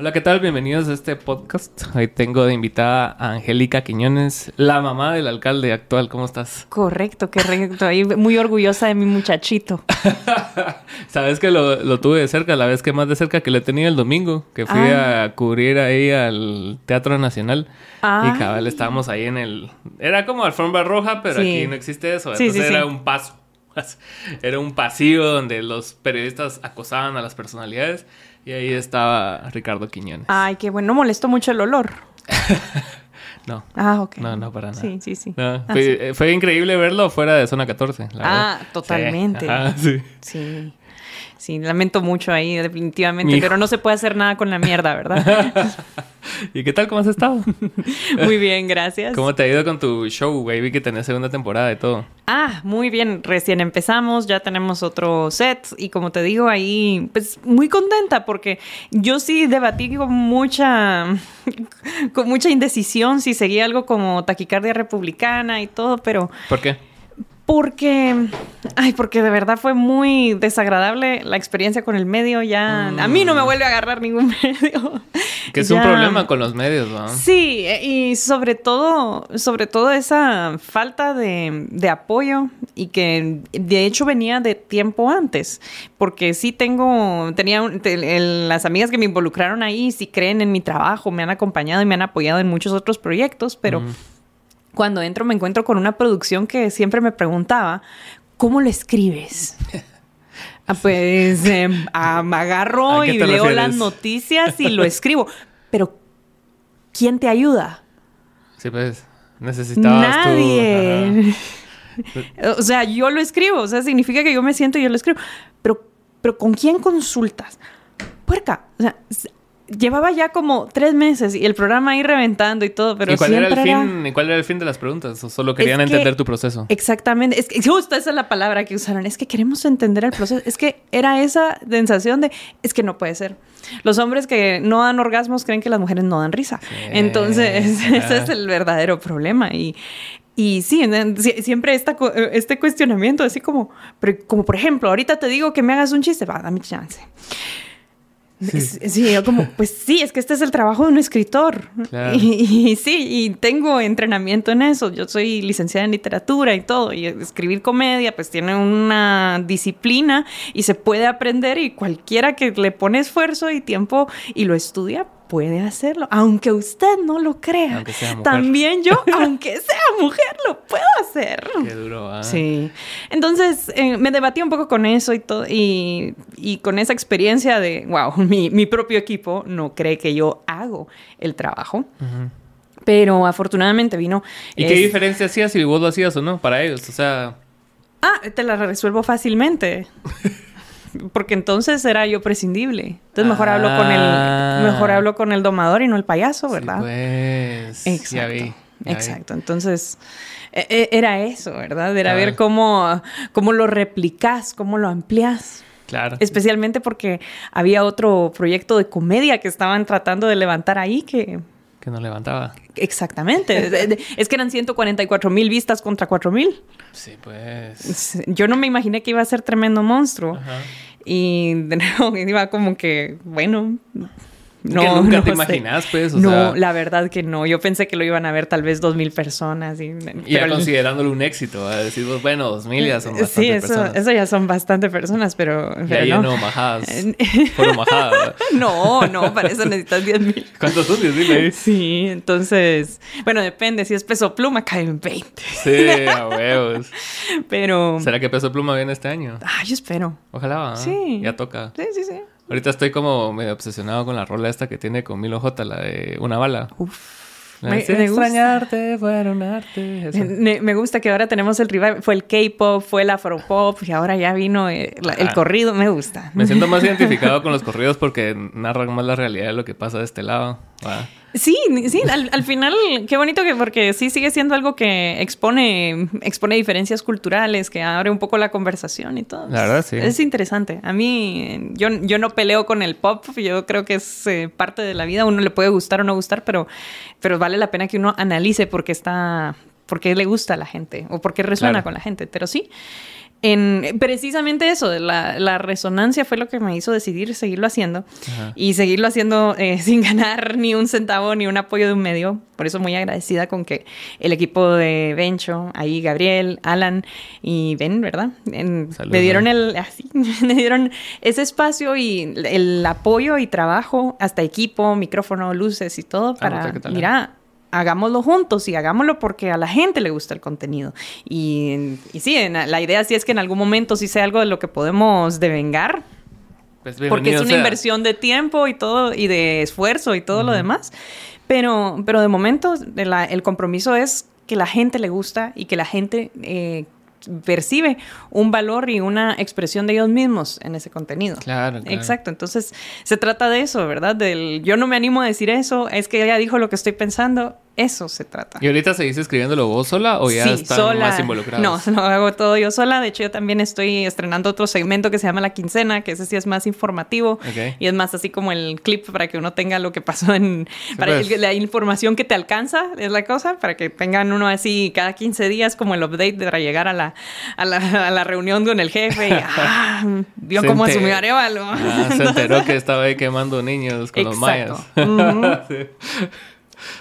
Hola, ¿qué tal? Bienvenidos a este podcast. Hoy tengo de invitada a Angélica Quiñones, la mamá del alcalde actual. ¿Cómo estás? Correcto, correcto. Ahí muy orgullosa de mi muchachito. Sabes que lo, tuve de cerca, la vez que más de cerca que lo tenía el domingo, que fui ah. a cubrir ahí al Teatro Nacional. Ah. Y cabal, estábamos ahí en el... Era como alfombra roja, pero aquí no existe eso. Entonces era un paso. Era un pasillo donde los periodistas acosaban a las personalidades y ahí estaba Ricardo Quiñones. Ay, qué bueno. ¿No molestó mucho el olor? no. Ah, ok. No, no, para nada. Sí, sí, sí. Ah, fue, increíble verlo fuera de zona 14. ah, totalmente. sí. Sí. Sí, lamento mucho ahí, definitivamente, pero no se puede hacer nada con la mierda, ¿verdad? ¿Y qué tal? ¿Cómo has estado? muy bien, gracias. ¿Cómo te ha ido con tu show? Vi que tenés segunda temporada y todo. Ah, muy bien. Recién empezamos, ya tenemos otro set y como te digo ahí, pues muy contenta porque yo sí debatí con mucha, con mucha indecisión si seguía algo como taquicardia republicana y todo, pero... ¿Por qué? Porque, ay, porque de verdad fue muy desagradable la experiencia con el medio. Ya, a mí no me mm. vuelve a agarrar ningún medio. Que es un problema con los medios, ¿no? Sí, y sobre todo, sobre todo esa falta de, de apoyo y que de hecho venía de tiempo antes. Porque sí tengo, tenía, las amigas que me involucraron ahí, sí creen en mi trabajo, me han acompañado y me han apoyado en muchos otros proyectos, pero cuando entro me encuentro con una producción que siempre me preguntaba, ¿cómo lo escribes? Ah, pues eh, me agarro y leo las noticias y lo escribo. Pero, ¿quién te ayuda? Sí, pues, necesitabas Nadie. o sea, yo lo escribo. O sea, significa que yo me siento y yo lo escribo. Pero, pero ¿con quién consultas? Puerca. O sea, llevaba ya como tres meses y el programa ahí reventando y todo, pero ¿Y cuál era el fin? cuál era el fin de las preguntas? ¿O solo querían entender tu proceso? Exactamente. Es que justo esa es la palabra que usaron. Es que queremos entender el proceso. Es que era esa sensación de es que no puede ser. Los hombres que no dan orgasmos creen que las mujeres no dan risa. Entonces, ese es el verdadero problema. Y, y sí, siempre esta, este cuestionamiento, así como, como por ejemplo, ahorita te digo que me hagas un chiste, va, dame chance. Sí. yo como, pues sí, es que este es el trabajo de un escritor. Y, sí, y tengo entrenamiento en eso. Yo soy licenciada en literatura y todo. Y escribir comedia, pues tiene una disciplina y se puede aprender. Y cualquiera que le pone esfuerzo y tiempo y lo estudia, puede hacerlo, aunque usted no lo crea. También yo, aunque sea mujer, lo puedo hacer. Qué duro, ¿ah? Sí. Entonces, eh, me debatí un poco con eso y todo, y, con esa experiencia de, wow, mi, propio equipo no cree que yo hago el trabajo. Pero afortunadamente vino. ¿Y qué diferencia hacía si vos lo hacías o no para ellos? O sea. Ah, te la resuelvo fácilmente. porque entonces era yo prescindible. Entonces mejor hablo con el ah. mejor hablo con el domador y no el payaso, ¿verdad? pues. Exacto. Exacto. Entonces e, e, era eso, ¿verdad? Era ver cómo cómo lo replicas, cómo lo amplias. Claro. Especialmente porque había otro proyecto de comedia que estaban tratando de levantar ahí que que no levantaba. Exactamente. es que eran 144 mil vistas contra 4 mil. Sí, pues. Yo no me imaginé que iba a ser tremendo monstruo. Ajá. Y de nuevo iba como que, bueno, no, nunca te imaginas, pues. no, la verdad que no. Yo pensé que lo iban a ver tal vez dos mil personas. Y, ya considerándolo un éxito. A decir, bueno, dos mil ya son bastante sí, eso, personas. eso ya son bastante personas, pero. Ya no. no majadas. Fueron majadas. no, no, para eso necesitas diez mil. ¿Cuántos son diez mil? Sí, entonces. Bueno, depende. Si es peso pluma, caen 20. Sí, a huevos. Pero. ¿Será que peso pluma viene este año? Ah, yo espero. Ojalá. Sí. Ya toca. Sí, sí, sí. Ahorita estoy como medio obsesionado con la rola esta que tiene con Milo J, la de Una Bala. Uf. Me, extrañarte fuera un arte. Me, gusta que ahora tenemos el rival. Fue el K-pop, fue el afropop y ahora ya vino el, el corrido. Me gusta. Me siento más identificado con los corridos porque narran más la realidad de lo que pasa de este lado. Sí, sí, al, final, qué bonito que porque sí sigue siendo algo que expone, expone diferencias culturales, que abre un poco la conversación y todo. La verdad, sí. Es interesante. A mí, yo, yo no peleo con el pop, yo creo que es eh, parte de la vida, uno le puede gustar o no gustar, pero, pero vale la pena que uno analice por qué está, por qué le gusta a la gente o por qué resuena con la gente. Pero sí. En precisamente eso, la, la, resonancia fue lo que me hizo decidir seguirlo haciendo y seguirlo haciendo eh, sin ganar ni un centavo ni un apoyo de un medio. Por eso muy agradecida con que el equipo de Bencho, ahí Gabriel, Alan y Ben, ¿verdad? me dieron el así, me dieron ese espacio y el apoyo y trabajo, hasta equipo, micrófono, luces y todo ah, para, mira, hagámoslo juntos y hagámoslo porque a la gente le gusta el contenido. Y, y sí, la idea sí es que en algún momento sí sea algo de lo que podemos devengar. Pues porque es una inversión de tiempo y todo, y de esfuerzo y todo lo demás. Pero, pero de momento el compromiso es que la gente le gusta y que la gente eh, percibe un valor y una expresión de ellos mismos en ese contenido. Claro, claro, Exacto. Entonces, se trata de eso, ¿verdad? Del yo no me animo a decir eso, es que ella dijo lo que estoy pensando eso se trata. ¿Y ahorita seguís escribiéndolo vos sola o ya sí, están más involucrados? No, lo hago todo yo sola. De hecho, yo también estoy estrenando otro segmento que se llama La Quincena, que ese sí es más informativo. Y es más así como el clip para que uno tenga lo que pasó en... Para pues. la información que te alcanza, es la cosa, para que tengan uno así cada 15 días como el update para llegar a la, a la, reunión con el jefe y... ¡Ah! Vio cómo asumió Arevalo. Ah, se enteró que estaba ahí quemando niños con los mayas.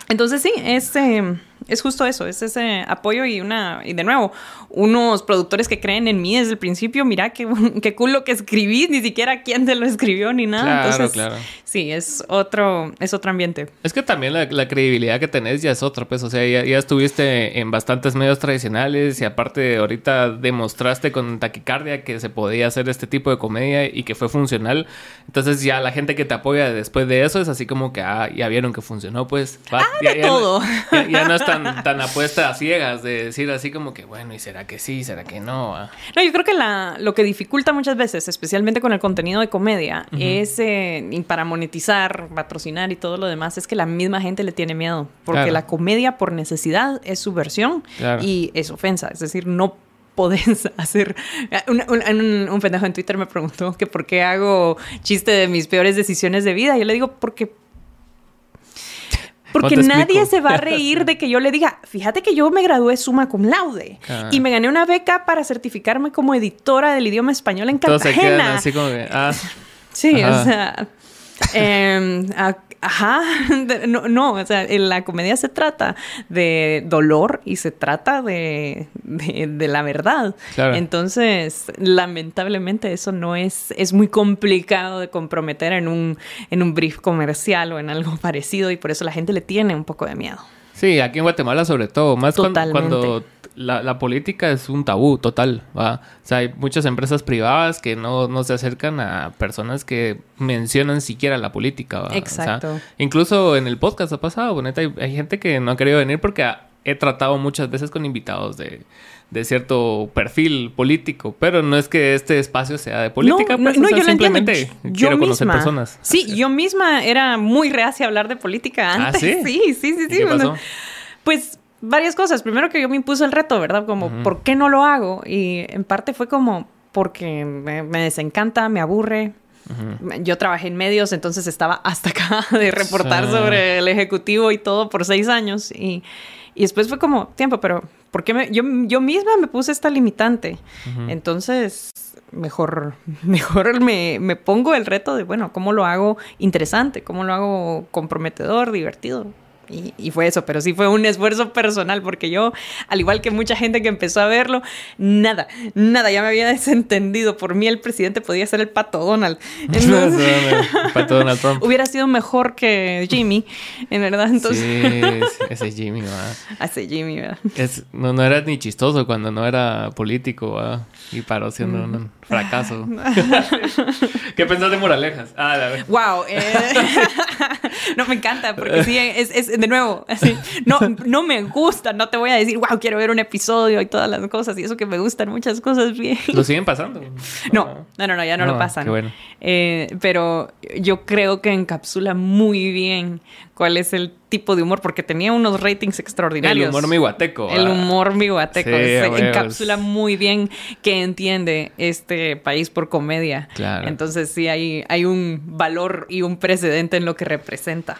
Entonces sí, es, eh, es justo eso, es ese apoyo y una, y de nuevo, unos productores que creen en mí desde el principio, mira qué, qué cool lo que escribí, ni siquiera quién te lo escribió ni nada. Claro, Entonces, claro. Sí, es otro, es otro ambiente. Es que también la, credibilidad que tenés ya es otra, pues, o sea, ya, ya, estuviste en bastantes medios tradicionales y aparte ahorita demostraste con taquicardia que se podía hacer este tipo de comedia y que fue funcional. Entonces ya la gente que te apoya después de eso es así como que, ah, ya vieron que funcionó, pues. ah, ya, todo. Ya, no es tan, tan apuesta a ciegas de decir así como que, bueno, ¿y será que sí? ¿Será que no? Ah. No, yo creo que la, lo que dificulta muchas veces, especialmente con el contenido de comedia, es eh, para monetizar, patrocinar y todo lo demás, es que la misma gente le tiene miedo. Porque la comedia por necesidad es subversión y es ofensa. Es decir, no podés hacer. Un, un, un, pendejo en Twitter me preguntó que por qué hago chiste de mis peores decisiones de vida. Yo le digo, porque porque nadie se va a reír de que yo le diga, fíjate que yo me gradué suma cum laude ah. y me gané una beca para certificarme como editora del idioma español en Cartagena. así como que, ah. Sí, o sea, eh, Ajá, no, no, o sea, en la comedia se trata de dolor y se trata de, de, la verdad. Entonces, lamentablemente eso no es, es muy complicado de comprometer en un, en un brief comercial o en algo parecido y por eso la gente le tiene un poco de miedo. Sí, aquí en Guatemala sobre todo, más cuando, la, política es un tabú total, ¿va? O sea, hay muchas empresas privadas que no, no se acercan a personas que mencionan siquiera la política, ¿va? Exacto. incluso en el podcast ha pasado, boneta, hay, hay gente que no ha querido venir porque he tratado muchas veces con invitados de de cierto perfil político, pero no es que este espacio sea de política, no, pues, yo simplemente quiero conocer personas. Sí, yo misma era muy reacia a hablar de política ¿Ah, antes. sí? sí, sí, sí, sí. pues varias cosas. Primero que yo me impuse el reto, ¿verdad? Como, ¿por qué no lo hago? Y en parte fue como porque me, desencanta, me aburre. Yo trabajé en medios, entonces estaba hasta acá de reportar sobre el ejecutivo y todo por seis años. Y, y después fue como, tiempo, pero porque me, yo, yo misma me puse esta limitante. Entonces, mejor, mejor me, me pongo el reto de, bueno, ¿cómo lo hago interesante? ¿Cómo lo hago comprometedor, divertido? Y, fue eso, pero sí fue un esfuerzo personal porque yo, al igual que mucha gente que empezó a verlo, nada, nada, ya me había desentendido. Por mí el presidente podía ser el pato Donald. pato Donald Trump. Hubiera sido mejor que Jimmy, en verdad. Entonces... Sí, ese Jimmy, ¿verdad? Ese Jimmy, ¿verdad? no, no era ni chistoso cuando no era político, ¿verdad? Y paró siendo un mm. fracaso. ¿Qué pensás de moralejas? Ah, a ver. Wow. Eh... no, me encanta porque sí, es, es de nuevo, así, no, no me gusta, no te voy a decir, wow, quiero ver un episodio y todas las cosas, y eso que me gustan muchas cosas bien. ¿Lo siguen pasando? No, no, no, ya no, lo pasan. Eh, pero yo creo que encapsula muy bien cuál es el tipo de humor, porque tenía unos ratings extraordinarios. El humor miguateco. El humor miguateco. encapsula muy bien que entiende este país por comedia. Claro. Entonces sí hay, hay un valor y un precedente en lo que representa.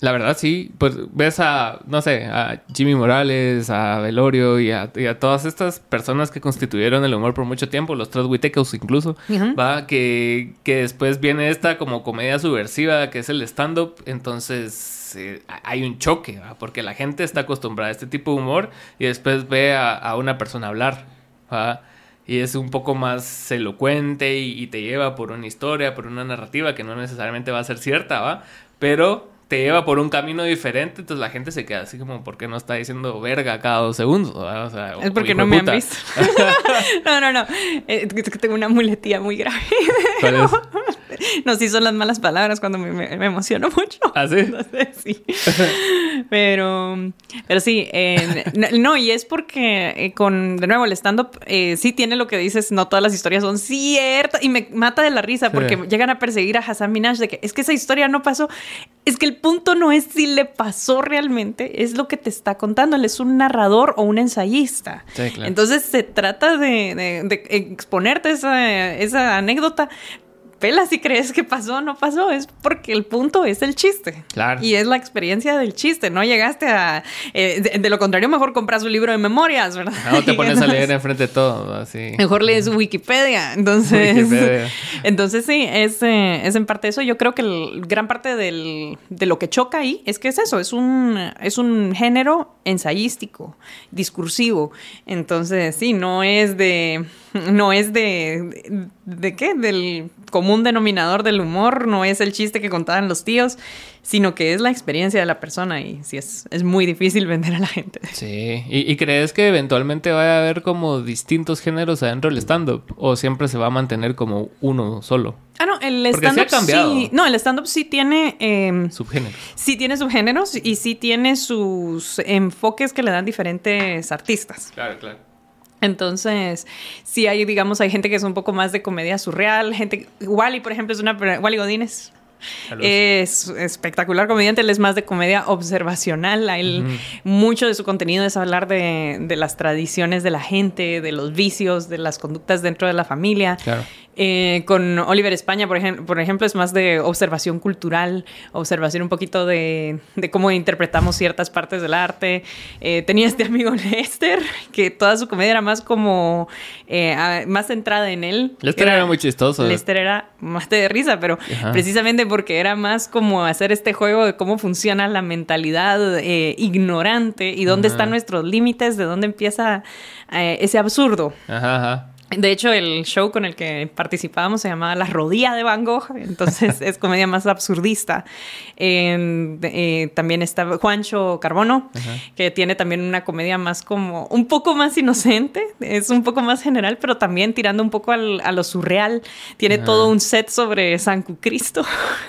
La verdad, sí. Pues ves a, no sé, a Jimmy Morales, a Velorio y a, todas estas personas que constituyeron el humor por mucho tiempo, los tres incluso, va, que, que después viene esta como comedia subversiva que es el stand-up. Entonces eh, hay un choque, ¿va? porque la gente está acostumbrada a este tipo de humor y después ve a, una persona hablar. ¿va? y es un poco más elocuente y, y, te lleva por una historia, por una narrativa que no necesariamente va a ser cierta, ¿va? Pero te lleva por un camino diferente, entonces la gente se queda así como, ¿por qué no está diciendo verga cada dos segundos? O sea, es porque no me han visto. no, no, no. Eh, es que tengo una muletía muy grave. ¿Cuál es? No, sí son las malas palabras cuando me, me, emociono mucho. ¿Ah, sí? sí. Pero, pero sí, no, y es porque eh, con, de nuevo, el stand-up eh, sí tiene lo que dices, no todas las historias son ciertas, y me mata de la risa porque llegan a perseguir a Hassan Minaj de que es que esa historia no pasó. Es que el punto no es si le pasó realmente, es lo que te está contando. Él es un narrador o un ensayista. Entonces se trata de, exponerte esa, esa anécdota, pela si crees que pasó o no pasó, es porque el punto es el chiste. Claro. Y es la experiencia del chiste, no llegaste a... Eh, de, lo contrario, mejor compras un libro de memorias, ¿verdad? No te pones a leer enfrente de todo, así. Mejor lees Wikipedia, entonces... Wikipedia. Entonces sí, es, eh, es en parte eso. Yo creo que gran parte del, de lo que choca ahí es que es eso, es un, es un género ensayístico, discursivo. Entonces sí, no es de no es de, de, qué, del común denominador del humor, no es el chiste que contaban los tíos, sino que es la experiencia de la persona y sí es, es muy difícil vender a la gente. Sí, ¿Y, crees que eventualmente va a haber como distintos géneros adentro del stand-up o siempre se va a mantener como uno solo? Ah, no, el stand-up sí, no, el stand-up sí tiene... Eh, subgéneros. Sí tiene subgéneros y sí tiene sus enfoques que le dan diferentes artistas. Claro, claro. Entonces, sí hay, digamos, hay gente que es un poco más de comedia surreal, gente, Wally, por ejemplo, es una, Wally Godínez es espectacular comediante, él es más de comedia observacional. él, Mucho de su contenido es hablar de, de, las tradiciones de la gente, de los vicios, de las conductas dentro de la familia. Claro. Eh, con Oliver España, por, ejemplo, por ejemplo, es más de observación cultural, observación un poquito de, de cómo interpretamos ciertas partes del arte. Eh, tenía este amigo Lester, que toda su comedia era más como, eh, más centrada en él. Lester era, muy chistoso. Lester era más de risa, pero precisamente porque era más como hacer este juego de cómo funciona la mentalidad ignorante y dónde están nuestros límites, de dónde empieza ese absurdo. Ajá, ajá. De hecho, el show con el que participábamos se llamaba La Rodilla de Van Gogh, entonces es comedia más absurdista. Eh, también está Juancho Carbono, que tiene también una comedia más como un poco más inocente, es un poco más general, pero también tirando un poco al, a lo surreal. Tiene todo un set sobre San Cristo.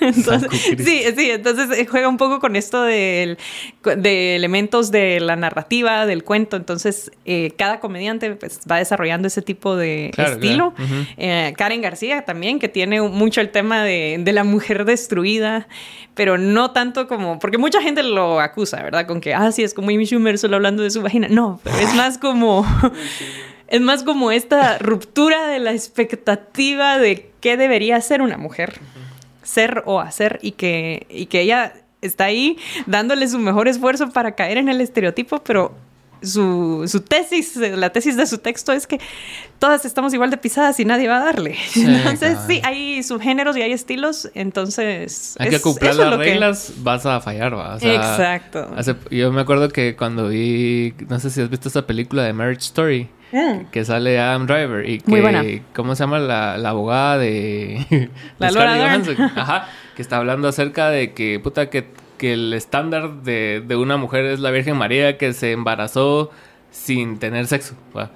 sí, sí, entonces eh, juega un poco con esto de, de elementos de la narrativa, del cuento. Entonces, eh, cada comediante pues, va desarrollando ese tipo de estilo. Eh, Karen García también, que tiene mucho el tema de, la mujer destruida, pero no tanto como, porque mucha gente lo acusa, ¿verdad? Con que, ah, sí, es como Amy Schumer solo hablando de su vagina. No, pero es más como... es más como esta ruptura de la expectativa de qué debería ser una mujer, ser o hacer, y que, y que ella está ahí dándole su mejor esfuerzo para caer en el estereotipo, pero su, su, tesis, la tesis de su texto es que todas estamos igual de pisadas y nadie va a darle. entonces, sí, hay subgéneros y hay estilos, entonces... Hay que cumplir las reglas, vas a fallar, ¿va? Exacto. yo me acuerdo que cuando vi, no sé si has visto esta película de Marriage Story. Mm. Que sale Adam Driver y que, ¿cómo se llama la, la abogada de... la Laura Ajá, que está hablando acerca de que, puta, que que el estándar de, de, una mujer es la Virgen María que se embarazó sin tener sexo. ¿va?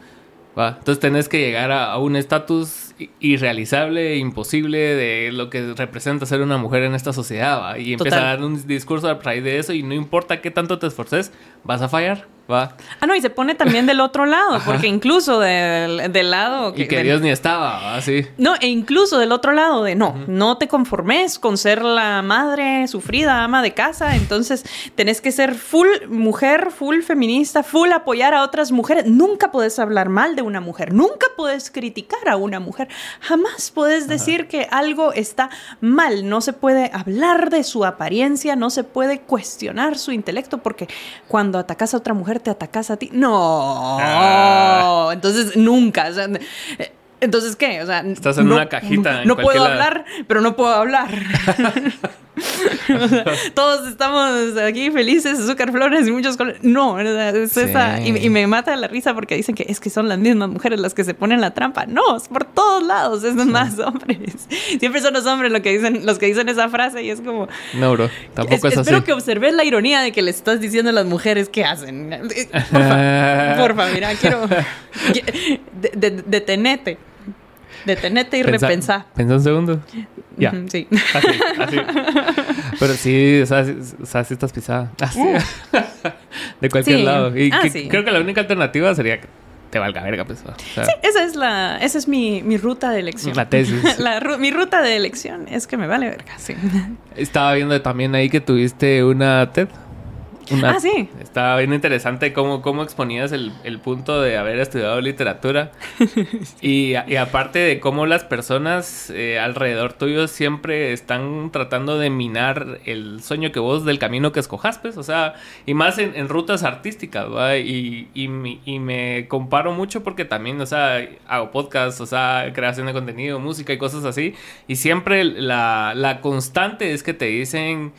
¿va? Entonces tenés que llegar a, un estatus irrealizable, imposible de lo que representa ser una mujer en esta sociedad. ¿va? Y empieza a dar un discurso a raíz de eso y no importa qué tanto te esforces, vas a fallar. ¿va? Ah, no, y se pone también del otro lado, porque incluso del, del lado... Que, y que Dios ni estaba, así. No, e incluso del otro lado de no, no te conformes con ser la madre sufrida, ama de casa, entonces tenés que ser full mujer, full feminista, full apoyar a otras mujeres. Nunca puedes hablar mal de una mujer, nunca puedes criticar a una mujer, jamás puedes decir que algo está mal, no se puede hablar de su apariencia, no se puede cuestionar su intelecto, porque cuando atacas a otra mujer, te atacas a ti. No. Ah. Entonces, nunca. Entonces, ¿qué? O sea, estás en una cajita. no puedo hablar, pero no puedo hablar. todos estamos aquí felices, azúcar, flores y muchos colores. No, es esa. Y, me mata la risa porque dicen que es que son las mismas mujeres las que se ponen la trampa. No, es por todos lados, es más hombres. Siempre son los hombres los que dicen, los que dicen esa frase y es como. No, bro, tampoco es, así. Espero que observes la ironía de que le estás diciendo a las mujeres qué hacen. Porfa, porfa, mira, quiero. detenete. Detenete y repensar. Pensa un segundo. Ya. sí. Así, así. Pero sí, o sea, o sea, sí estás pisada. Así. Uh. de cualquier lado. Y ah, creo que la única alternativa sería que te valga verga, pues. sí, esa es la, esa es mi, mi ruta de elección. La tesis. la, mi ruta de elección es que me vale verga, sí. Estaba viendo también ahí que tuviste una TED ah, sí. Estaba bien interesante cómo, cómo exponías el, punto de haber estudiado literatura. y, aparte de cómo las personas eh, alrededor tuyo siempre están tratando de minar el sueño que vos del camino que escojas, pues. O sea, y más en, rutas artísticas, ¿va? Y, y, me comparo mucho porque también, o sea, hago podcasts, o sea, creación de contenido, música y cosas así. Y siempre la, la constante es que te dicen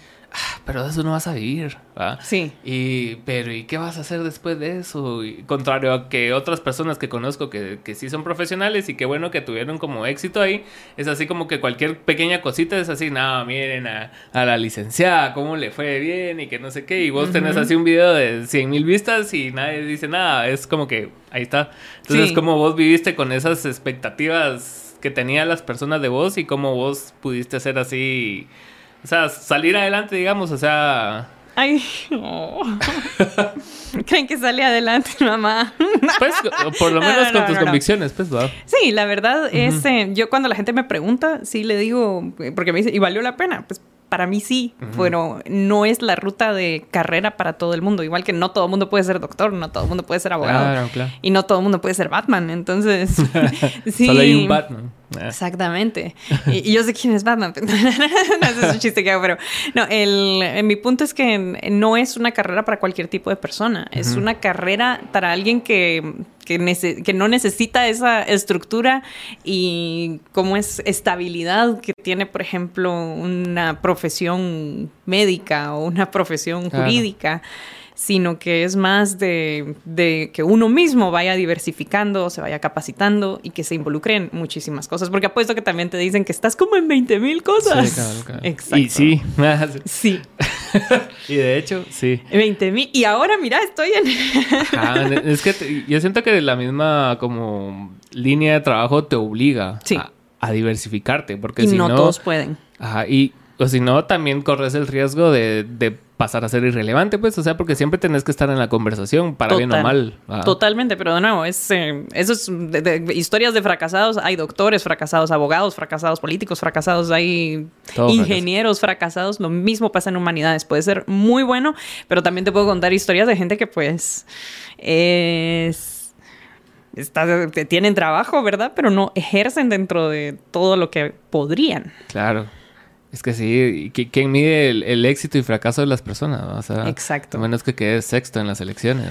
pero de eso no vas a vivir, ¿va? Sí. Y, pero ¿y qué vas a hacer después de eso? Y, contrario a que otras personas que conozco que, que, sí son profesionales y que bueno que tuvieron como éxito ahí, es así como que cualquier pequeña cosita es así, no, miren a, la licenciada, cómo le fue bien y que no sé qué, y vos tenés así un video de 100 mil vistas y nadie dice nada, es como que ahí está. Entonces, como vos viviste con esas expectativas que tenían las personas de vos y cómo vos pudiste hacer así o sea, salir adelante, digamos, o sea... Ay, Creen que sale adelante, mamá. Pues, por lo menos con tus convicciones, pues, ¿no? Sí, la verdad es, eh, yo cuando la gente me pregunta, sí le digo, porque me dice, ¿y valió la pena? Pues para mí sí, pero no es la ruta de carrera para todo el mundo. Igual que no todo el mundo puede ser doctor, no todo el mundo puede ser abogado. Y no todo el mundo puede ser Batman. Entonces, sí. Solo hay un Batman. Ah. Exactamente. Y, yo sé quién es Batman. no, es un chiste que hago, pero no, el, mi punto es que no es una carrera para cualquier tipo de persona. Es una carrera para alguien que, que, que, no necesita esa estructura y como es estabilidad que tiene, por ejemplo, una profesión médica o una profesión jurídica sino que es más de, que uno mismo vaya diversificando, se vaya capacitando y que se involucre en muchísimas cosas. Porque apuesto que también te dicen que estás como en 20 mil cosas. Sí, claro, claro. Exacto. Y sí. sí. y de hecho, sí. 20 mil. Y ahora, mira, estoy en... es que yo siento que la misma como línea de trabajo te obliga a, diversificarte. Porque y si no, todos pueden. Ajá, y o si no, también corres el riesgo de, de pasar a ser irrelevante, pues, o sea, porque siempre tenés que estar en la conversación, para bien o mal. Totalmente, pero de nuevo, es, eh, eso es de, historias de fracasados, hay doctores fracasados, abogados fracasados, políticos fracasados, hay ingenieros fracasados, lo mismo pasa en humanidades, puede ser muy bueno, pero también te puedo contar historias de gente que pues es... Está, tienen trabajo, ¿verdad? Pero no ejercen dentro de todo lo que podrían. Claro. Es que sí, ¿quién mide el, éxito y fracaso de las personas? O sea, Exacto. A menos que quedes sexto en las elecciones.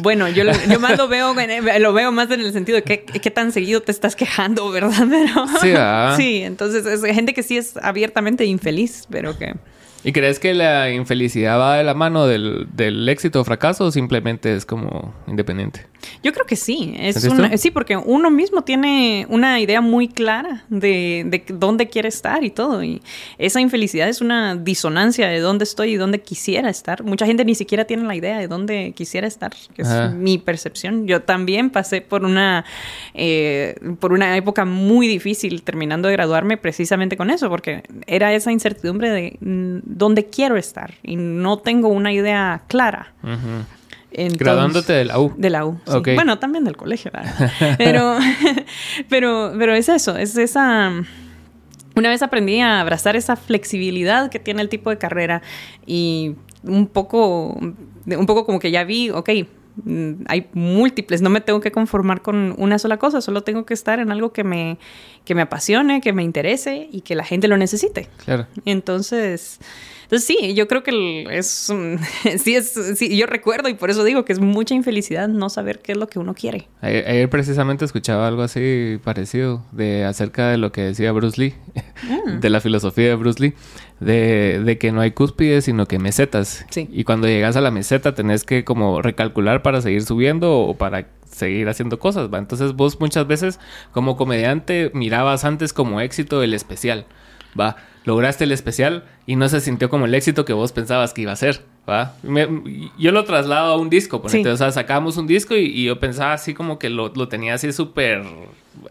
bueno, yo, más lo veo, lo veo más en el sentido de que, qué tan seguido te estás quejando, ¿verdad? sí, sí, entonces es gente que sí es abiertamente infeliz, pero que... ¿Y crees que la infelicidad va de la mano del, éxito o fracaso o simplemente es como independiente? Yo creo que sí. Es sí, porque uno mismo tiene una idea muy clara de, dónde quiere estar y todo. Y esa infelicidad es una disonancia de dónde estoy y dónde quisiera estar. Mucha gente ni siquiera tiene la idea de dónde quisiera estar, que es mi percepción. Yo también pasé por una, eh, por una época muy difícil terminando de graduarme precisamente con eso, porque era esa incertidumbre de dónde quiero estar y no tengo una idea clara. Graduándote de la U. De la U. Bueno, también del colegio, pero, pero, pero es eso, es esa. Una vez aprendí a abrazar esa flexibilidad que tiene el tipo de carrera y un poco, un poco como que ya vi, ok, hay múltiples, no me tengo que conformar con una sola cosa, solo tengo que estar en algo que me, que me apasione, que me interese y que la gente lo necesite. Claro. Entonces, entonces sí, yo creo que es, sí es, sí, yo recuerdo y por eso digo que es mucha infelicidad no saber qué es lo que uno quiere. Ayer, precisamente escuchaba algo así parecido de acerca de lo que decía Bruce Lee, mm. de la filosofía de Bruce Lee, de, de, que no hay cúspides sino que mesetas. Sí. Y cuando llegas a la meseta tenés que como recalcular para seguir subiendo o para seguir haciendo cosas, ¿va? Entonces vos muchas veces como comediante mirabas antes como éxito el especial, ¿va? lograste el especial y no se sintió como el éxito que vos pensabas que iba a ser, ¿va? yo lo traslado a un disco, por o sea, sacamos un disco y, yo pensaba así como que lo, tenía así súper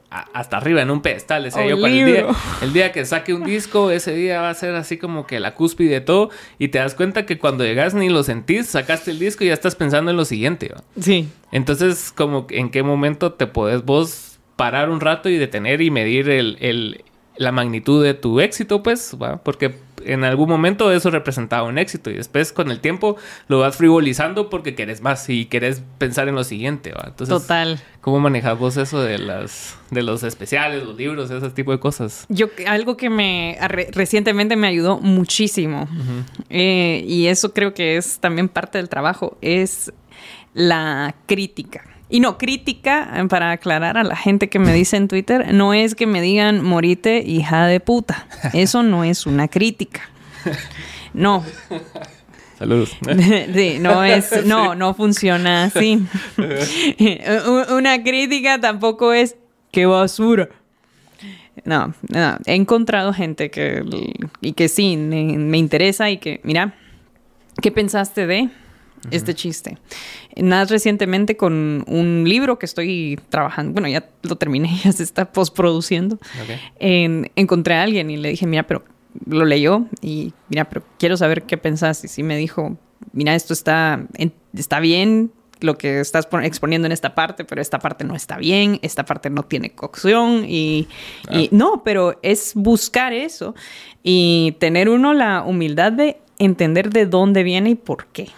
hasta arriba en un pedestal, decía yo, para el día, el día que saque un disco, ese día va a ser así como que la cúspide de todo y te das cuenta que cuando llegas ni lo sentís, sacaste el disco y ya estás pensando en lo siguiente, ¿va? Sí. Entonces, como en qué momento te podés vos parar un rato y detener y medir el, la magnitud de tu éxito, pues, ¿va? porque en algún momento eso representaba un éxito y después con el tiempo lo vas frivolizando porque querés más y querés pensar en lo siguiente, ¿va? Entonces, Total. ¿Cómo manejas vos eso de las de los especiales, los libros, ese tipo de cosas? Yo algo que me recientemente me ayudó muchísimo eh, y eso creo que es también parte del trabajo es la crítica. Y no, crítica, eh, para aclarar a la gente que me dice en Twitter, no es que me digan morite hija de puta. Eso no es una crítica. No. Saludos. Sí, no es, no, no funciona así. Una crítica tampoco es qué basura. No, no, he encontrado gente que y que sí me, me interesa y que, mira, ¿qué pensaste de? Este chiste. Más recientemente con un libro que estoy trabajando, bueno, ya lo terminé, ya se está postproduciendo. encontré a alguien y le dije, mira, pero lo leyó y mira, pero quiero saber qué pensás. Y sí me dijo, mira, esto está, está bien, lo que estás exponiendo en esta parte, pero esta parte no está bien, esta parte no tiene cocción y, y, no, pero es buscar eso y tener uno la humildad de entender de dónde viene y por qué.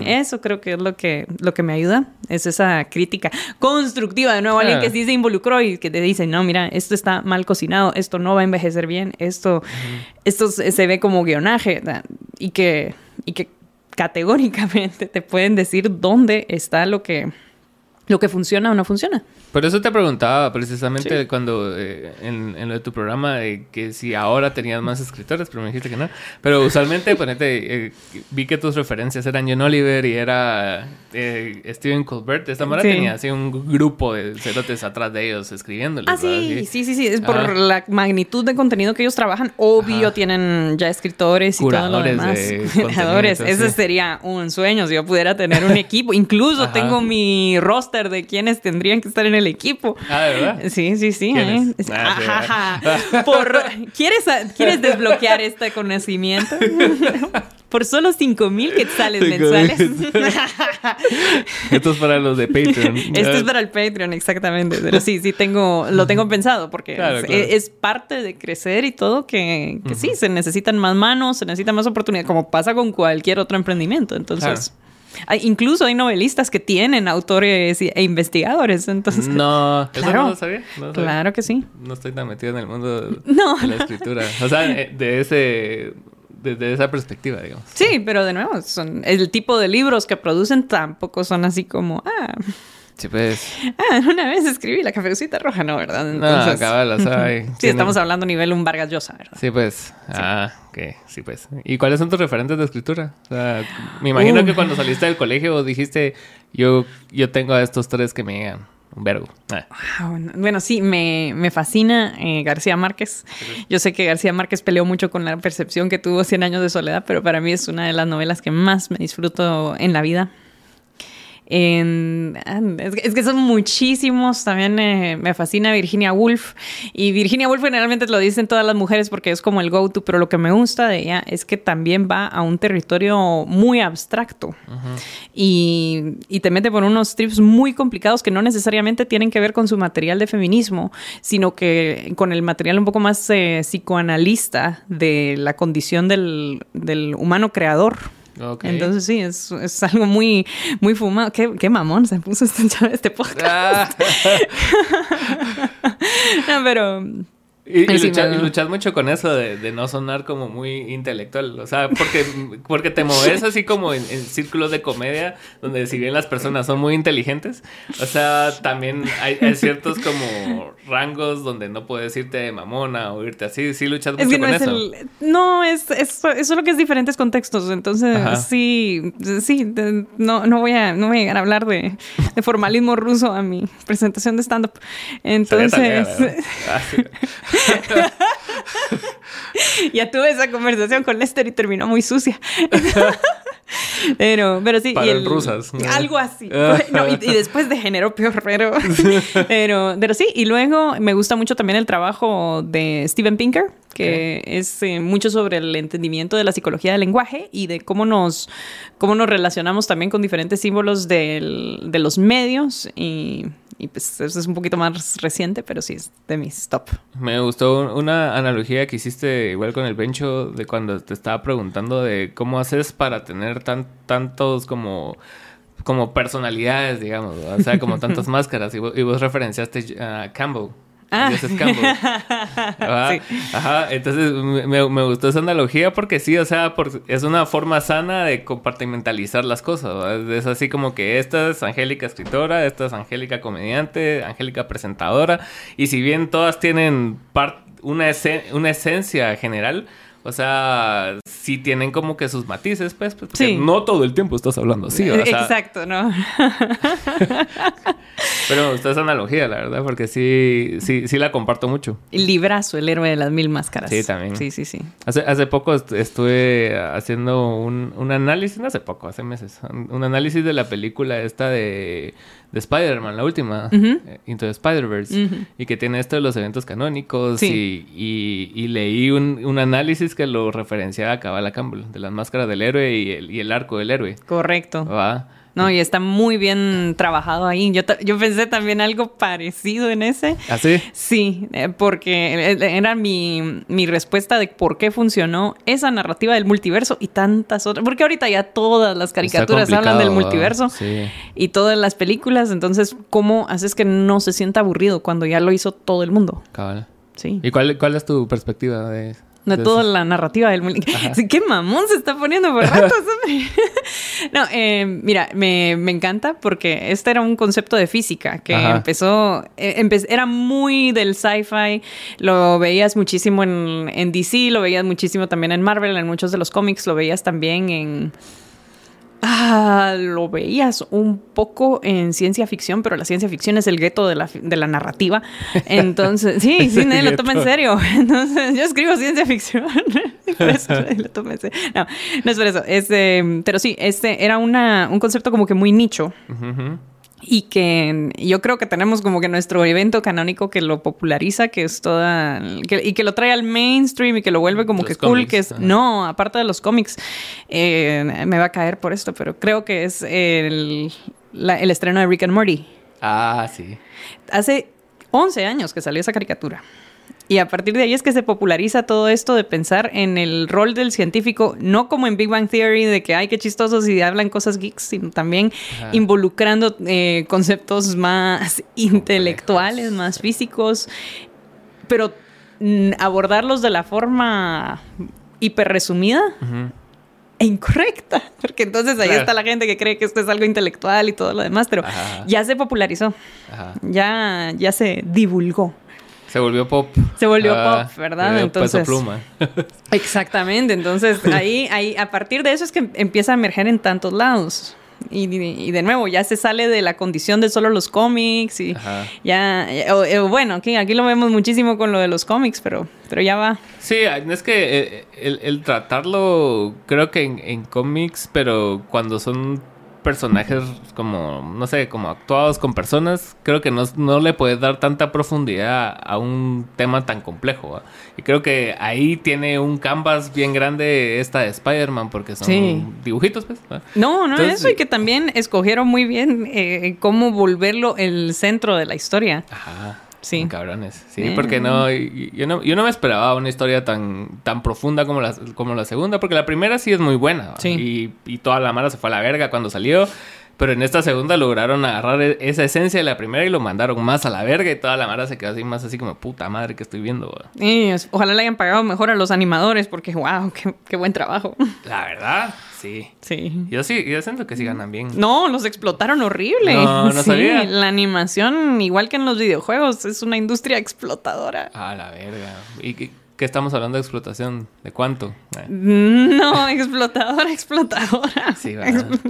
Eso creo que es lo que, lo que me ayuda, es esa crítica constructiva, de nuevo, alguien que sí se involucró y que te dice, no, mira, esto está mal cocinado, esto no va a envejecer bien, esto, esto se ve como guionaje, y que, y que categóricamente te pueden decir dónde está lo que, lo que funciona o no funciona. Por eso te preguntaba precisamente cuando eh, en, en, lo de tu programa de que si ahora tenías más escritores, pero me dijiste que no. Pero usualmente, ponete, eh, vi que tus referencias eran John Oliver y era eh, Stephen Colbert. De esta manera tenía así un grupo de cerotes atrás de ellos escribiéndoles. Ah, sí, sí, sí, sí. Es por la magnitud de contenido que ellos trabajan. Obvio, tienen ya escritores y todo lo demás. Curadores. Ese sería un sueño si yo pudiera tener un equipo. Incluso tengo mi roster de quienes tendrían que estar en el equipo. Ah, ¿de verdad? Sí, sí, sí. ¿eh? Ah, Por, ¿quieres, ¿Quieres desbloquear este conocimiento? Por solo 5 mil quetzales mensuales. Esto es para los de Patreon. Esto es para el Patreon, exactamente. Pero sí, sí tengo, lo tengo pensado porque es, parte de crecer y todo que, sí, se necesitan más manos, se necesitan más oportunidades, como pasa con cualquier otro emprendimiento. Entonces incluso hay novelistas que tienen autores e investigadores, entonces... No, claro, ¿eso no lo sabía? Claro que sí. No estoy tan metido en el mundo de la escritura. O sea, eh, de ese... Desde esa perspectiva, digamos. Sí, pero de nuevo, son el tipo de libros que producen tampoco son así como, ah, Sí, pues. Ah, una vez escribí la cafecita roja, ¿no? ¿Verdad? Entonces... No, sí, estamos hablando a nivel un Vargas Llosa, ¿verdad? Sí, pues. Ah, ok. Sí, pues. ¿Y cuáles son tus referentes de escritura? O sea, me imagino que cuando saliste del colegio dijiste, yo, yo tengo a estos tres que me llegan. Un verbo. Ah. Bueno, sí, me, me fascina eh, García Márquez. Yo sé que García Márquez peleó mucho con la percepción que tuvo 100 años de soledad, pero para mí es una de las novelas que más me disfruto en la vida. En, es, que son muchísimos. También eh, me fascina Virginia Woolf. Y Virginia Woolf generalmente lo dicen todas las mujeres porque es como el go-to, pero lo que me gusta de ella es que también va a un territorio muy abstracto. y, y te mete por unos trips muy complicados que no necesariamente tienen que ver con su material de feminismo, sino que con el material un poco más eh, psicoanalista de la condición del, del humano creador. Entonces sí, es, es, algo muy, muy fumado. ¿Qué, qué mamón se puso este, este podcast. Ah. no, pero y, luchas, mucho con eso de, no sonar como muy intelectual. O sea, porque, porque te mueves así como en, círculos de comedia, donde si bien las personas son muy inteligentes, o sea, también hay, ciertos como rangos donde no puedes irte de mamona o irte así. Sí, luchas mucho con eso. no, es, es, es, solo que es diferentes contextos. Entonces, sí, sí, no, no, voy a, no voy a llegar a hablar de, formalismo ruso a mi presentación de stand-up. Entonces. ya tuve esa conversación con Lester y terminó muy sucia. pero, pero sí. Para rusas. Algo así. y, después degeneró peor, pero, pero, pero sí. Y luego me gusta mucho también el trabajo de Steven Pinker, que es eh, mucho sobre el entendimiento de la psicología del lenguaje y de cómo nos, cómo nos relacionamos también con diferentes símbolos del, de los medios y y pues eso es un poquito más reciente, pero sí es de mis top. Me gustó una analogía que hiciste igual con el Bencho de cuando te estaba preguntando de cómo haces para tener tan, tantos como como personalidades, digamos, o sea, como tantas máscaras. Y vos, y vos referenciaste a Campbell. Ah. Ajá. Entonces me, gustó esa analogía porque sí, o sea, es una forma sana de compartimentalizar las cosas. Es así como que esta es Angélica escritora, esta es Angélica comediante, Angélica presentadora. Y si bien todas tienen una, una esencia general, o sea, sí tienen como que sus matices, pues, pues porque no todo el tiempo estás hablando así. Exacto, ¿no? Pero me gusta esa analogía, la verdad, porque sí, sí, sí la comparto mucho. Librazo, el héroe de las mil máscaras. Sí, también. Sí, sí, sí. Hace, hace poco estuve haciendo un, un análisis, no hace poco, hace meses, un análisis de la película esta de de Spider-Man, la última, eh, Into the Spider-Verse, y que tiene esto de los eventos canónicos, y, y, leí un, un, análisis que lo referenciaba a Cabala Campbell, de las máscaras del héroe y el, y el arco del héroe. Correcto. ¿Va? No, y está muy bien trabajado ahí. Yo, yo pensé también algo parecido en ese. ¿Ah, sí? Eh, porque eh, era mi, mi, respuesta de por qué funcionó esa narrativa del multiverso y tantas otras. Porque ahorita ya todas las caricaturas hablan del multiverso y todas las películas. Entonces, ¿cómo haces que no se sienta aburrido cuando ya lo hizo todo el mundo? Cabal. Sí. ¿Y cuál, cuál es tu perspectiva de eso? De toda la narrativa del. ¿Qué mamón se está poniendo por ratos? no, eh, mira, me, encanta porque este era un concepto de física que empezó, eh, era muy del sci-fi, lo veías muchísimo en, en DC, lo veías muchísimo también en Marvel, en muchos de los cómics, lo veías también en... Ah, lo veías un poco en ciencia ficción, pero la ciencia ficción es el gueto de la, de la narrativa. Entonces, sí, sí, lo toma en serio. Entonces, yo escribo ciencia ficción. por eso lo tomo en serio. No, no es por eso. Este, pero sí, este era una, un concepto como que muy nicho y que yo creo que tenemos como que nuestro evento canónico que lo populariza, que es toda, y que lo trae al mainstream y que lo vuelve como que cool, que es, no, aparte de los cómics, eh, me va a caer por esto, pero creo que es el, el estreno de Rick and Morty. Ah, sí. Hace 11 años que salió esa caricatura. Y a partir de ahí es que se populariza todo esto de pensar en el rol del científico, no como en Big Bang Theory, de que hay que chistosos y hablan cosas geeks, sino también involucrando eh, conceptos más intelectuales, más físicos, pero mm, abordarlos de la forma hiper resumida. E incorrecta, porque entonces ahí está la gente que cree que esto es algo intelectual y todo lo demás, pero ya se popularizó, ya ya se divulgó. Se volvió pop. Se volvió ah, pop, ¿verdad? Entonces. pluma. exactamente. Entonces, ahí, ahí, a partir de eso es que empieza a emerger en tantos lados. Y, y, de nuevo, ya se sale de la condición de solo los cómics y ya, bueno, aquí, aquí lo vemos muchísimo con lo de los cómics, pero, pero ya va. Sí, es que eh, el, el tratarlo, creo que en, en cómics, pero cuando son personajes como, no sé, como actuados con personas, creo que no, no le puedes dar tanta profundidad a un tema tan complejo. Y creo que ahí tiene un canvas bien grande esta de Spider-Man, porque son dibujitos, pues. No, no, eso, y que también escogieron muy bien eh, cómo volverlo el centro de la historia. Ajá. Sí. Cabrones. Sí, porque no yo, no, yo no me esperaba una historia tan, tan profunda como la, como la segunda, porque la primera sí es muy buena. Sí. Y, y toda la mala se fue a la verga cuando salió. Pero en esta segunda lograron agarrar e-, esa esencia de la primera y lo mandaron más a la verga y toda la mara se quedó así más así como puta madre que estoy viendo. Sí, ojalá le hayan pagado mejor a los animadores porque wow, qué, qué buen trabajo. La verdad, sí. Sí. Yo sí, yo siento que sí ganan bien. No, los explotaron horrible. No, no sí, sabía. La animación, igual que en los videojuegos, es una industria explotadora. Ah, la verga. ¿Y ¿Qué estamos hablando de explotación? ¿De cuánto? No, explotadora, explotadora. Sí,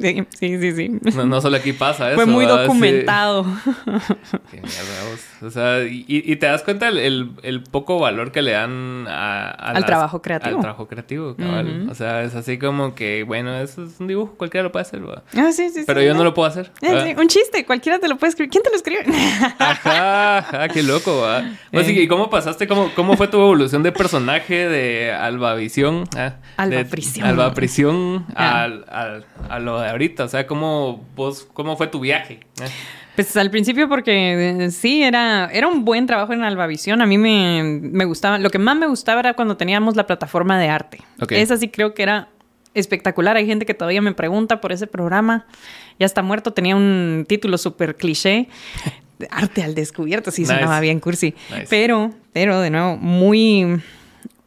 sí, sí, sí, No, solo aquí pasa eso. Fue muy documentado. Qué mierda, O sea, y, te das cuenta el, el, poco valor que le dan a, al trabajo creativo. Al trabajo creativo, cabal. O sea, es así como que, bueno, eso es un dibujo, cualquiera lo puede hacer, ¿verdad? Ah, sí, sí. Pero yo no lo puedo hacer. Eh, un chiste, cualquiera te lo puede escribir. ¿Quién te lo escribe? ajá, ajá, qué loco, ¿verdad? Pues, eh. ¿Y cómo pasaste? ¿Cómo, ¿Cómo fue tu evolución de personaje de Alba Visión. Ah, Alba Prisión. Alba Prisión a lo de ahorita. O sea, ¿cómo, vos, cómo fue tu viaje? Ah. Pues al principio porque eh, sí, era, era un buen trabajo en Albavisión. A mí me, gustaba, lo que más me gustaba era cuando teníamos la plataforma de arte. Esa sí creo que era espectacular. Hay gente que todavía me pregunta por ese programa. Ya está muerto, tenía un título súper cliché. Arte al descubierto, sí, sonaba bien cursi. Pero, pero de nuevo, muy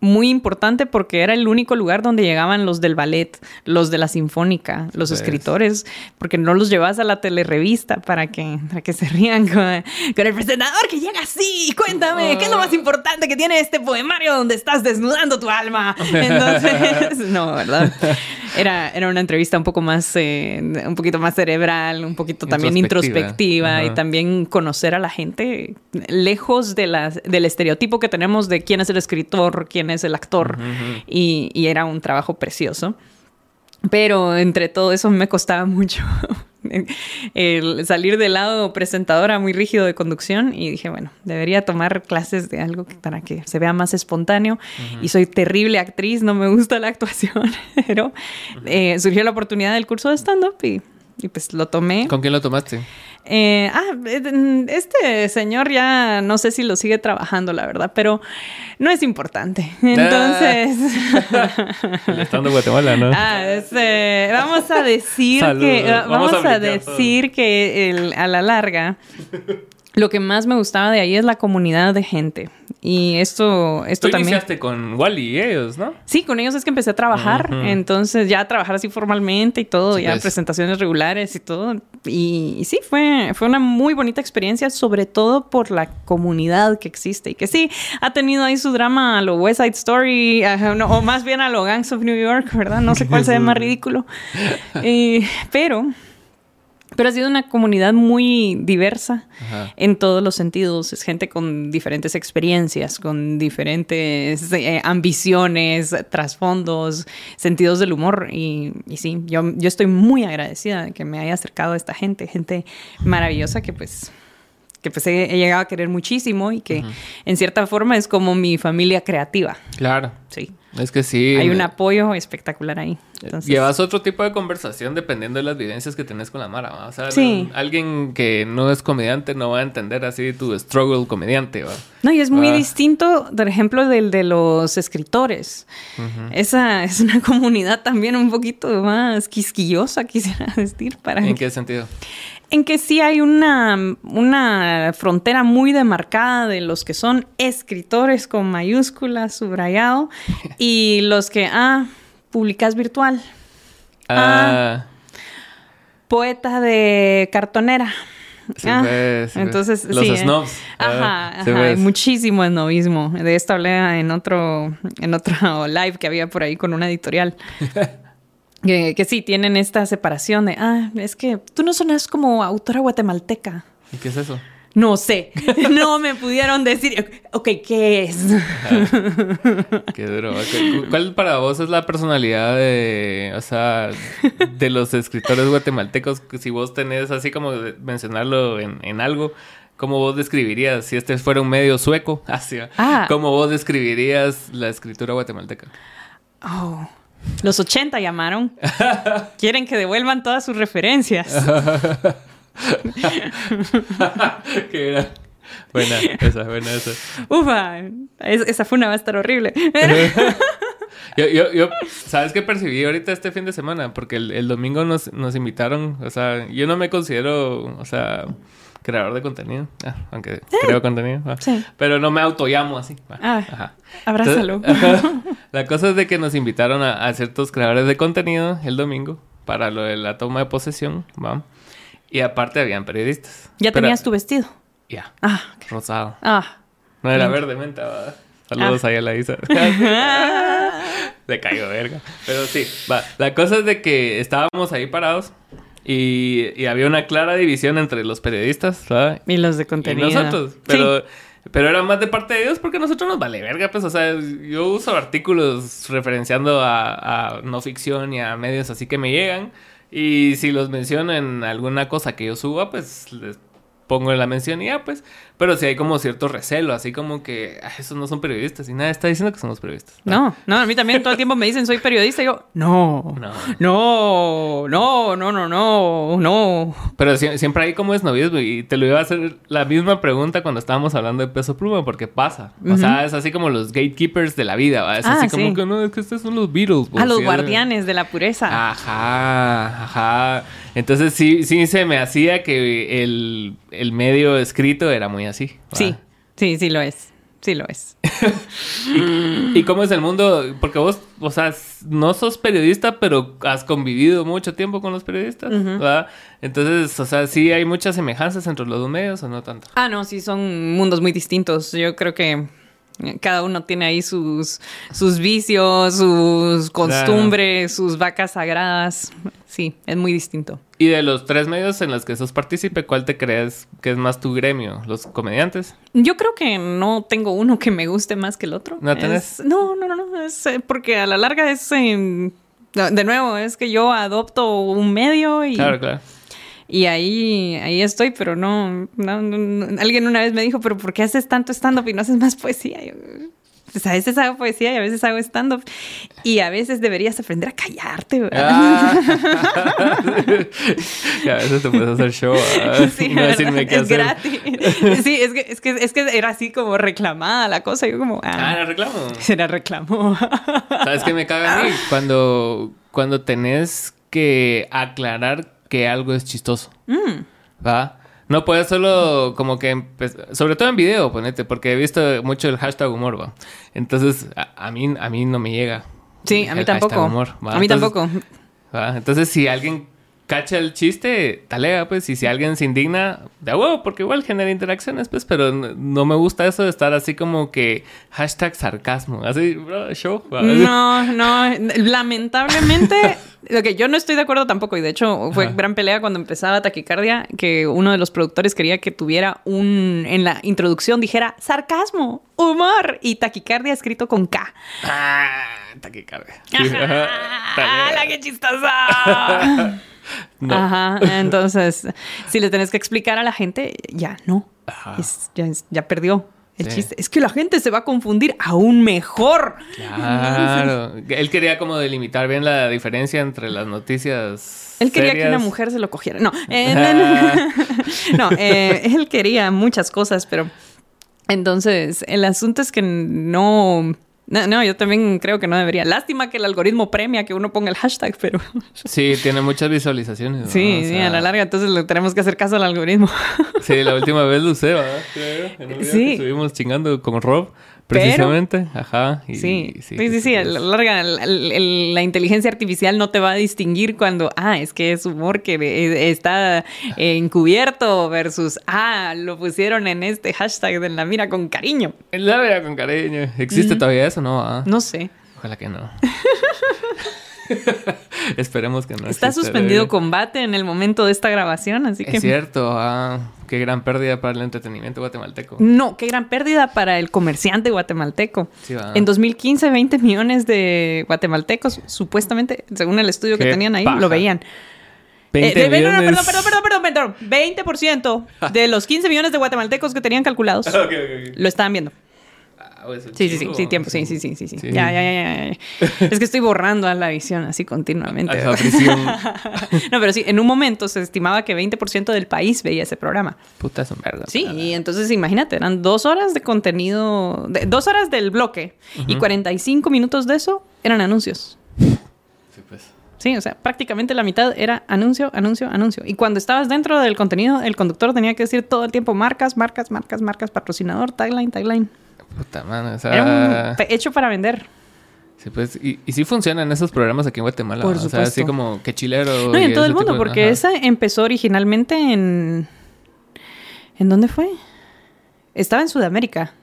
muy importante porque era el único lugar donde llegaban los del ballet, los de la sinfónica, los escritores, porque no los llevas a la telerevista para que, para que se rían con, el presentador que llega así. Cuéntame, ¿qué es lo más importante que tiene este poemario donde estás desnudando tu alma? Entonces, no, ¿verdad? Era, era una entrevista un poco más, eh, un poquito más cerebral, un poquito también introspectiva y también conocer a la gente lejos de las, del estereotipo que tenemos de quién es el escritor, quién es el actor. y, y era un trabajo precioso. Pero entre todo eso me costaba mucho el salir del lado presentadora muy rígido de conducción y dije, bueno, debería tomar clases de algo para que se vea más espontáneo. Y soy terrible actriz, no me gusta la actuación, pero eh, surgió la oportunidad del curso de stand-up y, y pues lo tomé. ¿Con quién lo tomaste? Eh, ah, eh, este señor ya no sé si lo sigue trabajando, la verdad, pero no es importante. Entonces. Estando Guatemala, ¿no? Ah, este, vamos a decir que. Vamos, a, decir que a la larga. Lo que más me gustaba de ahí es la comunidad de gente. Y esto, esto Tú también. iniciaste con Wally y ellos, ¿no? Sí, con ellos es que empecé a trabajar. Entonces, ya a trabajar así formalmente y todo, ya pues. presentaciones regulares y todo. Y, sí, fue, fue una muy bonita experiencia, sobre todo por la comunidad que existe. Y que sí, ha tenido ahí su drama a lo West Side Story, o más bien a lo Gangs of New York, ¿verdad? No sé cuál se ve más ridículo. pero pero ha sido una comunidad muy diversa en todos los sentidos. Es gente con diferentes experiencias, con diferentes eh, ambiciones, trasfondos, sentidos del humor. Y, y, sí, yo, yo estoy muy agradecida de que me haya acercado a esta gente, gente maravillosa que pues que pues he, llegado a querer muchísimo y que en cierta forma es como mi familia creativa. Claro. Sí. Es que sí. Hay un apoyo espectacular ahí. Llevas otro tipo de conversación dependiendo de las vivencias que tenés con la Mara. O sea, alguien que no es comediante no va a entender así tu struggle comediante. ¿va? No, y es muy distinto, por ejemplo, del de los escritores. Esa es una comunidad también un poquito más quisquillosa, quisiera decir. Para ¿En qué sentido? En que sí hay una, una frontera muy demarcada de los que son escritores con mayúsculas, subrayado, y los que, ah, publicas virtual. Ah. ah. Poeta de cartonera. ah, entonces, los sí, snobs. Ajá, ah, ajá hay muchísimo snobismo. De esto hablé en otro, en otro live que había por ahí con una editorial. que, que, sí, tienen esta separación de, ah, es que tú no sonas como autora guatemalteca. ¿Y qué es eso? No sé. No me pudieron decir. Ok, ¿qué es? Qué duro. ¿Cuál para vos es la personalidad de, o sea, de los escritores guatemaltecos? Si vos tenés así como mencionarlo en, en algo, ¿cómo vos describirías, si este fuera un medio sueco, hacia, ah. cómo vos describirías la escritura guatemalteca? Oh. Los 80 llamaron. Quieren que devuelvan todas sus referencias. Qué Buena, esa, buena esa. Ufa, esa funa va a estar horrible. yo, yo, yo, ¿sabes qué percibí ahorita este fin de semana? Porque el, domingo nos, nos, invitaron, o sea, yo no me considero, o sea, creador de contenido, ah, aunque creo contenido, ah, sí. pero no me autollamo así. Ah, ajá. Abrázalo. la cosa es de que nos invitaron a, a, ciertos creadores de contenido el domingo para lo de la toma de posesión, ¿va? Y aparte habían periodistas. ¿Ya tenías tu vestido? Ya. Ah. Rosado. Ah. No era verde menta, Saludos ah. ahí a la Isa. Le caigo verga. Pero sí, va. La cosa es de que estábamos ahí parados y, y había una clara división entre los periodistas, ¿verdad? Y los de contenido. Y nosotros. Pero, pero era más de parte de ellos porque a nosotros nos vale verga, pues, o sea, yo uso artículos referenciando a, a no ficción y a medios así que me llegan. Y si los menciono en alguna cosa que yo suba, pues les pongo en la mención y ya, pues. Pero sí hay como cierto recelo, así como que ah, esos no son periodistas y nada, está diciendo que somos periodistas. No, ah. no, a mí también todo el tiempo me dicen soy periodista y yo, no, no, no, no, no, no, no. no. Pero siempre hay como esnovismo y te lo iba a hacer la misma pregunta cuando estábamos hablando de peso pluma, porque pasa. O sea, es así como los gatekeepers de la vida. Es así ah, como que no, es que estos son los Beatles. A pues, los guardianes de la pureza. Ajá, ajá. Entonces sí, sí se me hacía que el, medio escrito era muy así. Sí, sí, sí lo es. Sí lo es. ¿Y, cómo es el mundo? Porque vos, o sea, no sos periodista, pero has convivido mucho tiempo con los periodistas, ¿verdad? Entonces, o sea, sí hay muchas semejanzas entre los dos medios o no tanto. Ah, no, sí, son mundos muy distintos. Yo creo que cada uno tiene ahí sus, sus vicios, sus costumbres, sus vacas sagradas. Sí, es muy distinto. Y de los tres medios en los que sos partícipe, ¿cuál te crees que es más tu gremio? ¿Los comediantes? Yo creo que no tengo uno que me guste más que el otro. ¿No tenés? no, no, no, Es eh, porque a la larga es... de nuevo, es que yo adopto un medio y... Claro, claro. Y ahí, ahí estoy, pero no, Alguien una vez me dijo, pero ¿por qué haces tanto stand-up y no haces más poesía? pues a veces hago poesía y a veces hago stand-up. Y a veces deberías aprender a callarte, ah. y a veces te puedes hacer show. Sí, no decirme qué es gratis. Sí, es que, es, que, es que era así como reclamada la cosa. Yo como... Ah, ah era reclamo. Era reclamo. ¿Sabes qué me caga a mí? Cuando, cuando tenés que aclarar que algo es chistoso. Mm. ¿Va? No puedes solo como que... Sobre todo en video, ponete, porque he visto mucho el hashtag humor, ¿va? Entonces, a, mí, a mí no me llega. Sí, a mí tampoco. A mí tampoco. ¿va? Entonces, si alguien cacha el chiste, talega, pues, y si alguien se indigna, de huevo, porque igual genera interacciones, pues, pero no, me gusta eso de estar así como que hashtag sarcasmo, así, bro, show. No, no, lamentablemente, que yo no estoy de acuerdo tampoco, y de hecho fue gran pelea cuando empezaba Taquicardia, que uno de los productores quería que tuviera un, en la introducción dijera sarcasmo, humor, y Taquicardia escrito con K. Ah, taquicardia. ¡Ah, la que chistosa! Ajá, entonces, si le tenés que explicar a la gente, ya no, ya, perdió. El chiste es que la gente se va a confundir aún mejor. Claro. Él quería como delimitar bien la diferencia entre las noticias. Él quería que una mujer se lo cogiera. No, eh, no, eh, él quería muchas cosas, pero entonces el asunto es que no no, no, yo también creo que no debería. Lástima que el algoritmo premia que uno ponga el hashtag, pero... Sí, tiene muchas visualizaciones. Sí, sí, a la larga, entonces le tenemos que hacer caso al algoritmo. Sí, la última vez lo usé, ¿verdad? En un sí. estuvimos chingando con Rob. Precisamente, ajá. sí, sí, sí, sí, a la larga la inteligencia artificial no te va a distinguir cuando, ah, es que es humor que eh, está encubierto versus, ah, lo pusieron en este hashtag de la mira con cariño. En la mira con cariño. ¿Existe todavía eso, no? No sé. Ojalá que no. Esperemos que no. Está suspendido combate en el momento de esta grabación, así que. Es cierto, ah, qué gran pérdida para el entretenimiento guatemalteco. No, qué gran pérdida para el comerciante guatemalteco. en 2015, 20 millones de guatemaltecos, supuestamente, según el estudio que tenían ahí, lo veían. 20 eh, millones... perdón, perdón, perdón, perdón, perdón. 20% de los 15 millones de guatemaltecos que tenían calculados lo estaban viendo. Ah, sí, sí, sí, sí, tiempo, sí, sí, sí, sí, sí. Ya, ya, ya, ya. es que estoy borrando a la visión así continuamente. no, pero sí, en un momento se estimaba que 20% del país veía ese programa. Puta, son verga. Sí, y entonces imagínate, eran dos horas de contenido, dos horas del bloque y 45 minutos de eso eran anuncios. Sí, pues. Sí, o sea, prácticamente la mitad era anuncio, anuncio, anuncio. Y cuando estabas dentro del contenido, el conductor tenía que decir todo el tiempo marcas, marcas, marcas, marcas, patrocinador, tagline, tagline. Puta madre, o sea... Era hecho para vender. Sí, pues, y, y sí funcionan esos programas aquí en Guatemala. Por o sea, así como que chilero. No, y en todo el mundo, porque esa empezó originalmente en. ¿En dónde fue? Estaba en Sudamérica.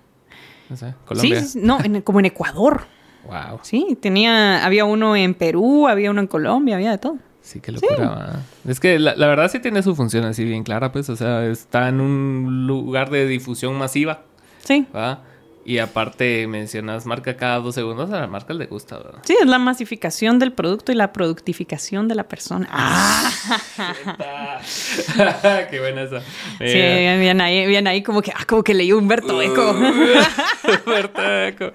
No sé, Colombia. Sí, no, como en Ecuador. Wow. Sí, tenía, había uno en Perú, había uno en Colombia, había de todo. Sí, que locura. Es que la, la, verdad sí tiene su función así bien clara, pues. O sea, está en un lugar de difusión masiva. Sí. ¿va? Y aparte mencionas marca cada dos segundos, a la marca le gusta, ¿verdad? Sí, es la masificación del producto y la productificación de la persona. ¡Ah! ¡Qué buena esa! Sí, bien ahí, bien ahí como que, ah, como que leí Humberto Eco. Humberto Eco.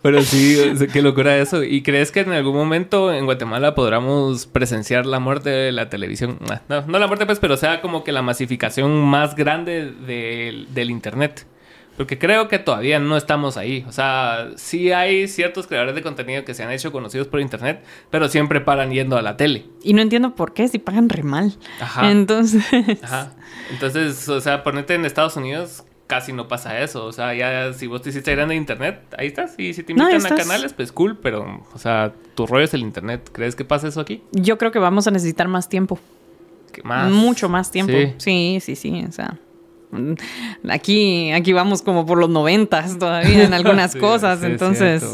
Pero sí, qué locura eso. ¿Y crees que en algún momento en Guatemala podamos presenciar la muerte de la televisión? No, no la muerte pues, pero sea como que la masificación más grande del internet. Porque creo que todavía no estamos ahí. O sea, sí hay ciertos creadores de contenido que se han hecho conocidos por internet, pero siempre paran yendo a la tele. Y no entiendo por qué, si pagan re mal. Ajá. Entonces. Ajá. Entonces, o sea, ponerte en Estados Unidos casi no pasa eso. O sea, ya si vos te hiciste grande de internet, ahí estás. Y si te invitan a canales, pues cool, pero, o sea, tu rollo es el internet. ¿Crees que pasa eso aquí? Yo creo que vamos a necesitar más tiempo. ¿Más? Mucho más tiempo. Sí, sí, sí, sí. O sea. Mm, aquí, aquí vamos como por los noventas todavía en algunas cosas, entonces...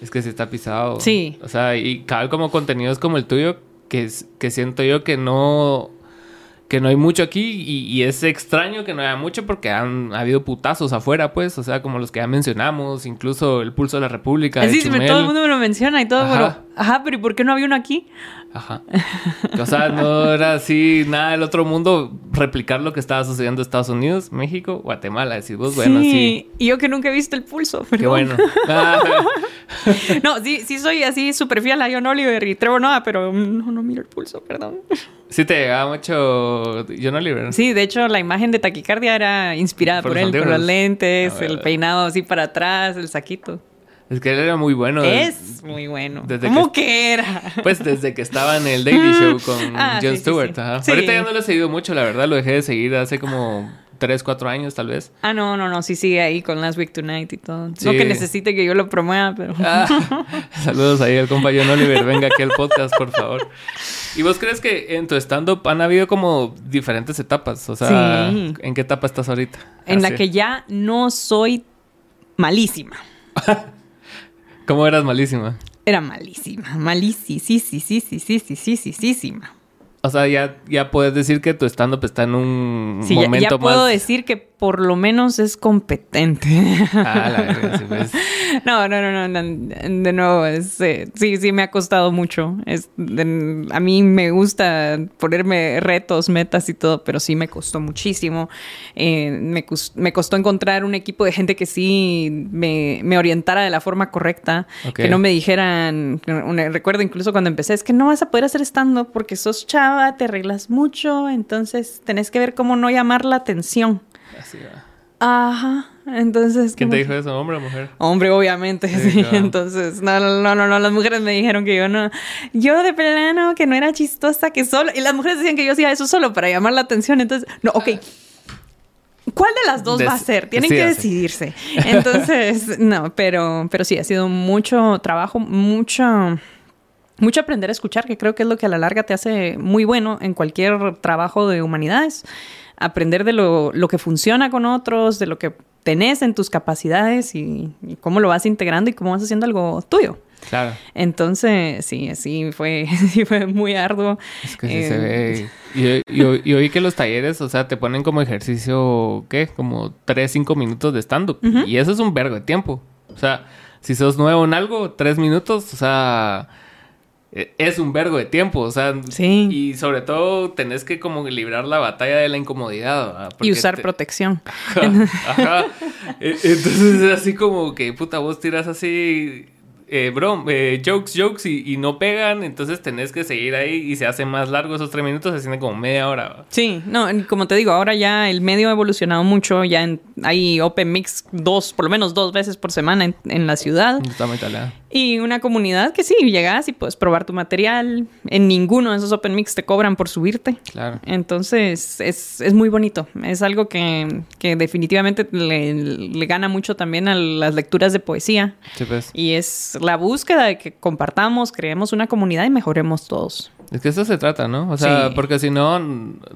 Es, que se está pisado. Sí. O sea, y cada como contenidos como el tuyo, que, que siento yo que no que no hay mucho aquí y, es extraño que no haya mucho porque han ha habido putazos afuera, pues, o sea, como los que ya mencionamos, incluso el Pulso de la República. Sí, todo el mundo me lo menciona y todo, pero, ajá, pero ¿y por qué no había uno aquí? Ajá. O sea, no era así nada del otro mundo replicar lo que estaba sucediendo en Estados Unidos, México, Guatemala. Decís vos, bueno, sí. Y yo que nunca he visto el pulso. Qué bueno. no, sí, sí soy así súper fiel a John Oliver y Trevor Noah, pero no, no miro el pulso, perdón. Sí te llegaba mucho John Oliver. Sí, de hecho la imagen de taquicardia era inspirada por, él, con los lentes, el peinado así para atrás, el saquito. Es que él era muy bueno. Es muy bueno. ¿Cómo que, era? Pues desde que estaba en el Daily Show con ah, Jon Stewart. Ahorita ya no lo he seguido mucho, la verdad. Lo dejé de seguir hace como 3, 4 años tal vez. Ah, no, no, no. Sí sigue ahí con Last Week Tonight y todo. No que necesite que yo lo promueva, pero... Ah, saludos ahí al compañero Oliver. Venga aquí al podcast, por favor. ¿Y vos crees que en tu stand-up han habido como diferentes etapas? O sea, ¿en qué etapa estás ahorita? En la que ya no soy malísima. ¿Cómo eras malísima? Era malísima, malísima, sí, sí, sí, sí, sí, sí, sí, sí, sí, sí. O sea, ya, ya puedes decir que tu stand-up está en un sí, momento ya, ya puedo decir que por lo menos es competente. Ah, la verdad, sí, pues. No, no, no, no, de nuevo, es, eh, sí, sí me ha costado mucho. Es, a mí me gusta ponerme retos, metas y todo, pero sí me costó muchísimo. Eh, me, me, costó encontrar un equipo de gente que sí me, me orientara de la forma correcta, que no me dijeran, recuerdo incluso cuando empecé, es que no vas a poder hacer stand-up porque sos chava, te arreglas mucho, entonces tenés que ver cómo no llamar la atención. Así va. Ajá. Entonces. ¿Quién te dijo eso, hombre o mujer? Hombre, obviamente, sí. Entonces, no, no, no, no, las mujeres me dijeron que yo no. Yo de plano, que no era chistosa, que solo. Y las mujeres decían que yo hacía eso solo para llamar la atención. Entonces, no, ok. ¿Cuál de las dos va a ser? Tienen que decidirse. Entonces, no, pero, pero sí, ha sido mucho trabajo, mucho mucho aprender a escuchar, que creo que es lo que a la larga te hace muy bueno en cualquier trabajo de humanidades aprender de lo, lo, que funciona con otros, de lo que tenés en tus capacidades y, cómo lo vas integrando y cómo vas haciendo algo tuyo. Claro. Entonces, sí, sí fue, sí fue muy arduo. Es que sí se ve. Eh, y, oí que los talleres, o sea, te ponen como ejercicio, ¿qué? Como 3, 5 minutos de stand-up. Y eso es un vergo de tiempo. O sea, si sos nuevo en algo, 3 minutos, o sea es un vergo de tiempo, o sea, sí. y sobre todo tenés que como librar la batalla de la incomodidad. Y usar protección. Ajá, e, Entonces es así como que, puta, vos tiras así eh, bro, eh, jokes, jokes y, no pegan, entonces tenés que seguir ahí y se hace más largo esos tres minutos, se siente como media hora. Sí, no, como te digo, ahora ya el medio ha evolucionado mucho, ya hay Open Mix dos, por lo menos dos veces por semana en, la ciudad. Está muy y una comunidad que sí, llegas y puedes probar tu material. En ninguno de esos Open Mix te cobran por subirte. Claro. Entonces es, es muy bonito. Es algo que, que definitivamente le, le, gana mucho también a las lecturas de poesía. Sí, pues. Y es la búsqueda de que compartamos, creemos una comunidad y mejoremos todos. Es que eso se trata, ¿no? O sea, porque si no,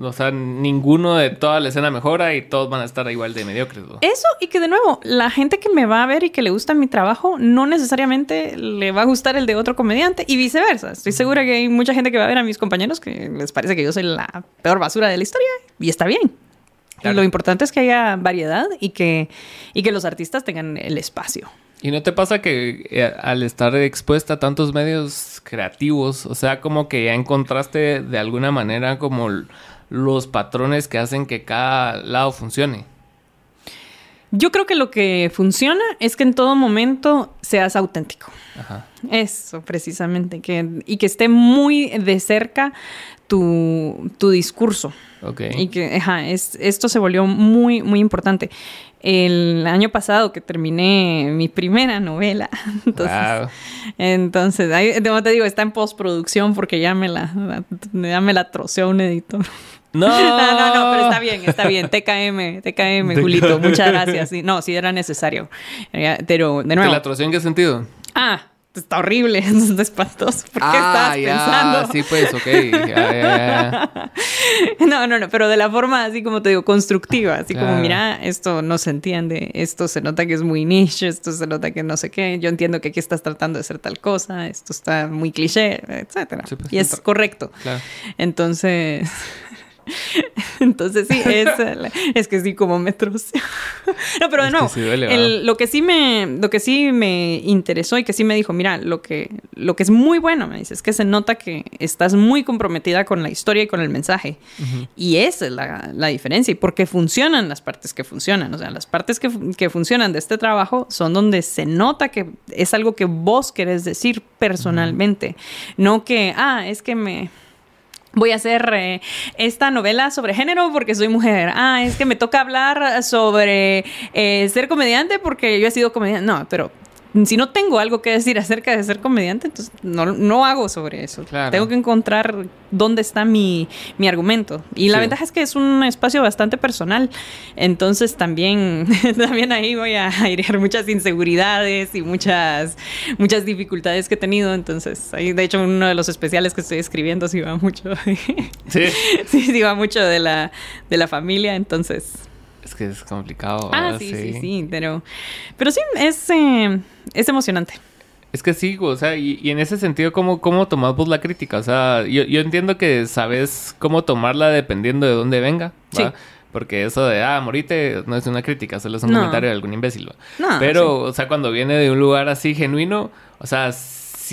o sea, ninguno de toda la escena mejora y todos van a estar igual de mediocres. Eso y que de nuevo, la gente que me va a ver y que le gusta mi trabajo no necesariamente le va a gustar el de otro comediante y viceversa. Estoy segura que hay mucha gente que va a ver a mis compañeros que les parece que yo soy la peor basura de la historia y está bien. Lo importante es que haya variedad y que, y que los artistas tengan el espacio. ¿Y no te pasa que eh, al estar expuesta a tantos medios creativos, o sea, como que ya encontraste de alguna manera como los patrones que hacen que cada lado funcione? Yo creo que lo que funciona es que en todo momento seas auténtico. Ajá. Eso, precisamente. Que, y que esté muy de cerca tu, tu discurso. Ok. Y que, ajá, es, esto se volvió muy, muy importante el año pasado que terminé mi primera novela. Entonces, entonces ahí, te digo, está en postproducción porque ya me la, ya me la troceó un editor. No. no, no, no, pero está bien, está bien. TKM, TKM, Julito, muchas gracias. no, sí era necesario. Pero, de nuevo. ¿Te la troceó en qué sentido? Ah, está horrible, es espantoso. ¿Por qué ah, estás pensando? Sí, pues, ok. no, no, no, pero de la forma así como te digo, constructiva, así como, mira, esto no se entiende, esto se nota que es muy niche, esto se nota que no sé qué, yo entiendo que aquí estás tratando de hacer tal cosa, esto está muy cliché, etcétera. Pues, y es correcto. Entonces, Entonces sí, es, es que sí, como metros. no, pero de nuevo, lo, que sí me, lo que sí me interesó y que sí me dijo, mira, lo que, lo que es muy bueno, me dice, es que se nota que estás muy comprometida con la historia y con el mensaje. Y esa es la, la, diferencia y porque funcionan las partes que funcionan. O sea, las partes que, que, funcionan de este trabajo son donde se nota que es algo que vos querés decir personalmente. No que, ah, es que me voy a hacer eh, esta novela sobre género porque soy mujer. Ah, es que me toca hablar sobre eh, ser comediante porque yo he sido comediante. No, pero si no tengo algo que decir acerca de ser comediante, entonces no, no hago sobre eso. Tengo que encontrar dónde está mi, mi argumento. Y la ventaja es que es un espacio bastante personal. Entonces también, también ahí voy a airear muchas inseguridades y muchas, muchas dificultades que he tenido. Entonces, ahí de hecho uno de los especiales que estoy escribiendo sí va mucho. sí. sí, sí va mucho de la, de la familia. Entonces... Es que es complicado. Ah, sí, sí, sí, pero, pero sí, es, eh, es emocionante. Es que sí, o sea, y, en ese sentido, ¿cómo, ¿cómo tomás vos la crítica? O sea, yo, yo entiendo que sabes cómo tomarla dependiendo de dónde venga, ¿va? Sí. Porque eso de, ah, morite, no es una crítica, solo es un comentario de algún imbécil. No, Pero, o sea, cuando viene de un lugar así genuino, o sea,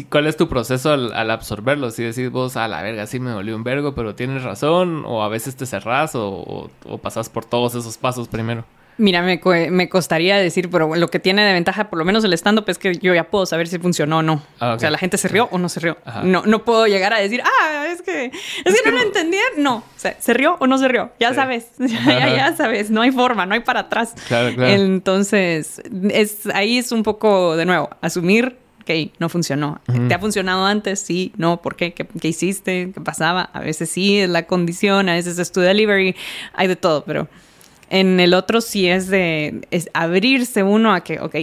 ¿cuál es tu proceso al, absorberlo? Si decís vos, a la verga, sí me dolió un vergo, pero tienes razón, o a veces te cerrás, o, o, pasas por todos esos pasos primero. Mira, me, me, costaría decir, pero lo que tiene de ventaja, por lo menos el stand-up, es que yo ya puedo saber si funcionó o no. Ah, o sea, la gente se rió o no se rió. No, no puedo llegar a decir, ah, es que, es, que, no lo entendí. No, o sea, ¿se rió o no se rió? Ya sabes, ya, ya, sabes, no hay forma, no hay para atrás. Claro, claro. Entonces, es, ahí es un poco, de nuevo, asumir no funcionó. ¿Te ha funcionado antes? Sí, no, ¿por qué? qué? hiciste? ¿Qué pasaba? A veces sí, es la condición, a veces es tu delivery, hay de todo, pero en el otro sí es de abrirse uno a que, ok,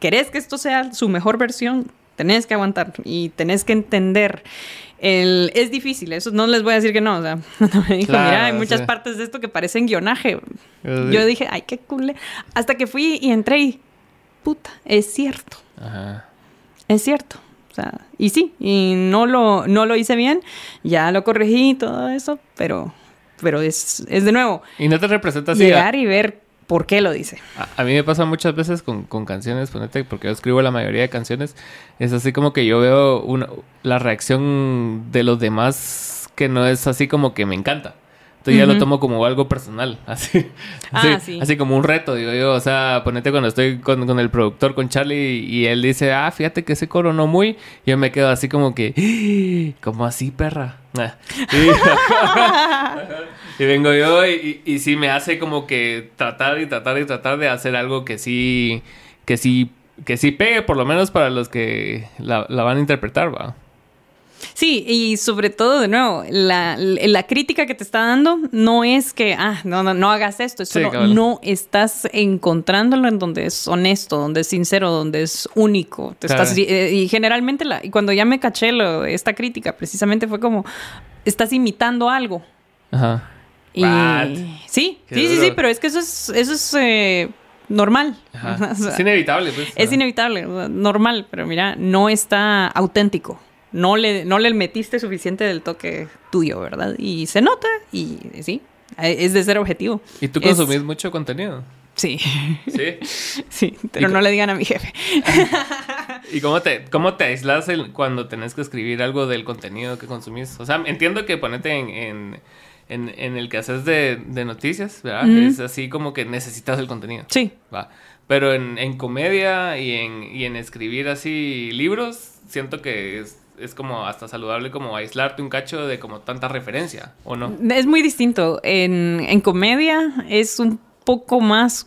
¿querés que esto sea su mejor versión? Tenés que aguantar y tenés que entender. El, es difícil, eso no les voy a decir que no. O sea, me dijo, mira, hay muchas partes de esto que parecen guionaje. Yo dije, ay, qué cool. Hasta que fui y entré y, puta, es cierto. Ajá. Es cierto. O sea, y sí, y no lo, no lo hice bien, ya lo corregí y todo eso, pero, pero es, es de nuevo. Y no te representa así. Llegar y ver por qué lo dice. A, mí me pasa muchas veces con, con, canciones, ponete, porque yo escribo la mayoría de canciones, es así como que yo veo una, la reacción de los demás que no es así como que me encanta. Entonces ya lo tomo como algo personal, así, ah, así, así, como un reto, digo yo, o sea, ponete cuando estoy con, con, el productor, con Charlie, y él dice, ah, fíjate que ese coro no muy, yo me quedo así como que, como así, perra. Ah. Y, vengo yo y, y, sí me hace como que tratar y tratar y tratar de hacer algo que sí, que sí, que sí pegue, por lo menos para los que la, la van a interpretar, va. Sí, y sobre todo, de nuevo, la, crítica que te está dando no es que, ah, no, no, no hagas esto, es no, estás encontrándolo en donde es honesto, donde es sincero, donde es único. Te estás, eh, y, generalmente, la, y cuando ya me caché lo, esta crítica, precisamente fue como, estás imitando algo. Ajá. Y, sí, sí, sí, sí, pero es que eso es, eso es eh, normal. es inevitable, pues. Es inevitable, normal, pero mira, no está auténtico no le, no le metiste suficiente del toque tuyo, ¿verdad? Y se nota y sí, es de ser objetivo. ¿Y tú consumís mucho contenido? Sí. ¿Sí? Sí, pero no le digan a mi jefe. ¿Y cómo te, cómo te aislas cuando tenés que escribir algo del contenido que consumís? O sea, entiendo que ponete en, en, el que haces de, noticias, ¿verdad? Es así como que necesitas el contenido. Sí. Va. Pero en, en comedia y en, y en escribir así libros, siento que es, es como hasta saludable como aislarte un cacho de como tanta referencia, ¿o no? Es muy distinto. En, en comedia es un poco más,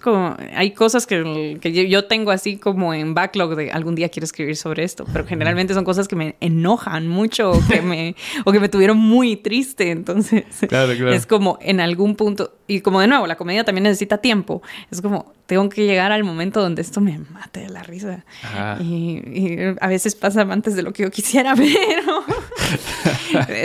hay cosas que, yo tengo así como en backlog de algún día quiero escribir sobre esto, pero generalmente son cosas que me enojan mucho o que me, o que me tuvieron muy triste, entonces es como en algún punto, y como de nuevo, la comedia también necesita tiempo, es como tengo que llegar al momento donde esto me mate de la risa. Y, a veces pasa antes de lo que yo quisiera, pero,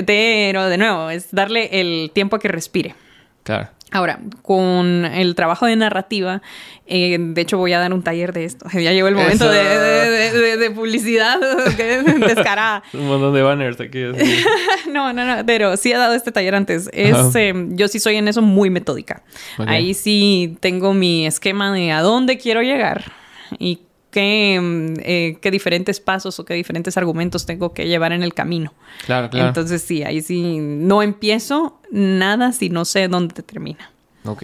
pero de nuevo, es darle el tiempo a que respire. Claro. Ahora, con el trabajo de narrativa, eh, de hecho voy a dar un taller de esto. Ya llegó el momento de, publicidad descarada. un montón de banners aquí. no, no, no, pero sí he dado este taller antes. Es, em, yo sí soy en eso muy metódica. Ahí sí tengo mi esquema de a dónde quiero llegar y qué, mm, eh, qué diferentes pasos o qué diferentes argumentos tengo que llevar en el camino. Claro, claro. Entonces sí, ahí sí no empiezo nada si no sé dónde termina. Ok.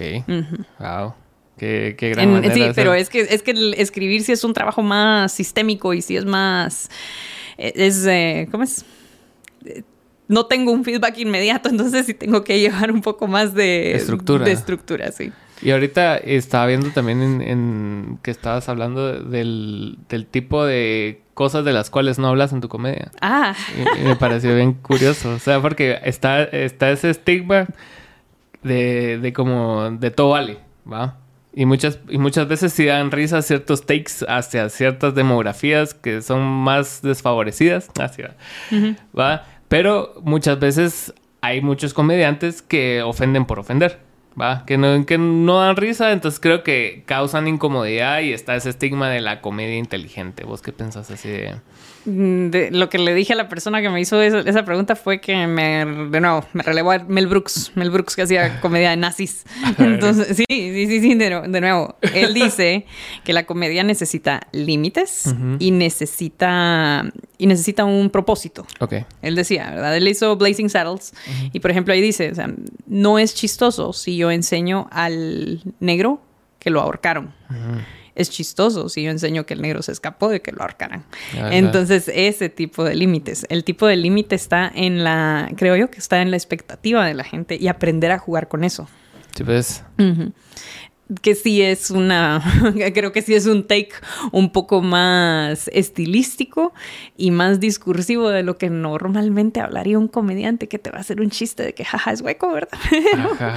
Wow. Qué, qué gran manera Sí, pero es que, es que el escribir sí es un trabajo más sistémico y sí es más... E, es... Eh, ¿Cómo es? no tengo un feedback inmediato, entonces sí tengo que llevar un poco más de estructura. De estructura, sí. Y ahorita estaba viendo también en, que estabas hablando del, tipo de cosas de las cuales no hablas en tu comedia. Ah. Y, me pareció bien curioso. O sea, porque está, está ese estigma de, de como de todo vale, ¿va? Y muchas, y muchas veces sí dan risa ciertos takes hacia ciertas demografías que son más desfavorecidas. Hacia, ¿va? Pero muchas veces hay muchos comediantes que ofenden por ofender. ¿Va? Que no, que no dan risa, entonces creo que causan incomodidad y está ese estigma de la comedia inteligente. ¿Vos qué pensás así de...? Mm, lo que le dije a la persona que me hizo esa, pregunta fue que me, de nuevo, me relevó a Mel Brooks, Mel Brooks que hacía comedia de nazis. Entonces, sí, sí, sí, sí, de, nuevo, él dice que la comedia necesita límites y necesita y necesita un propósito. Ok. Él decía, ¿verdad? Él hizo Blazing Saddles y por ejemplo ahí dice, o sea, no es chistoso si yo enseño al negro que lo ahorcaron es chistoso si yo enseño que el negro se escapó de que lo ahorcaran. Entonces, ese tipo de límites. El tipo de límite está en la, creo yo que está en la expectativa de la gente y aprender a jugar con eso. Sí, pues que sí es una, creo que sí es un take un poco más estilístico y más discursivo de lo que normalmente hablaría un comediante que te va a hacer un chiste de que jaja es hueco, ¿verdad?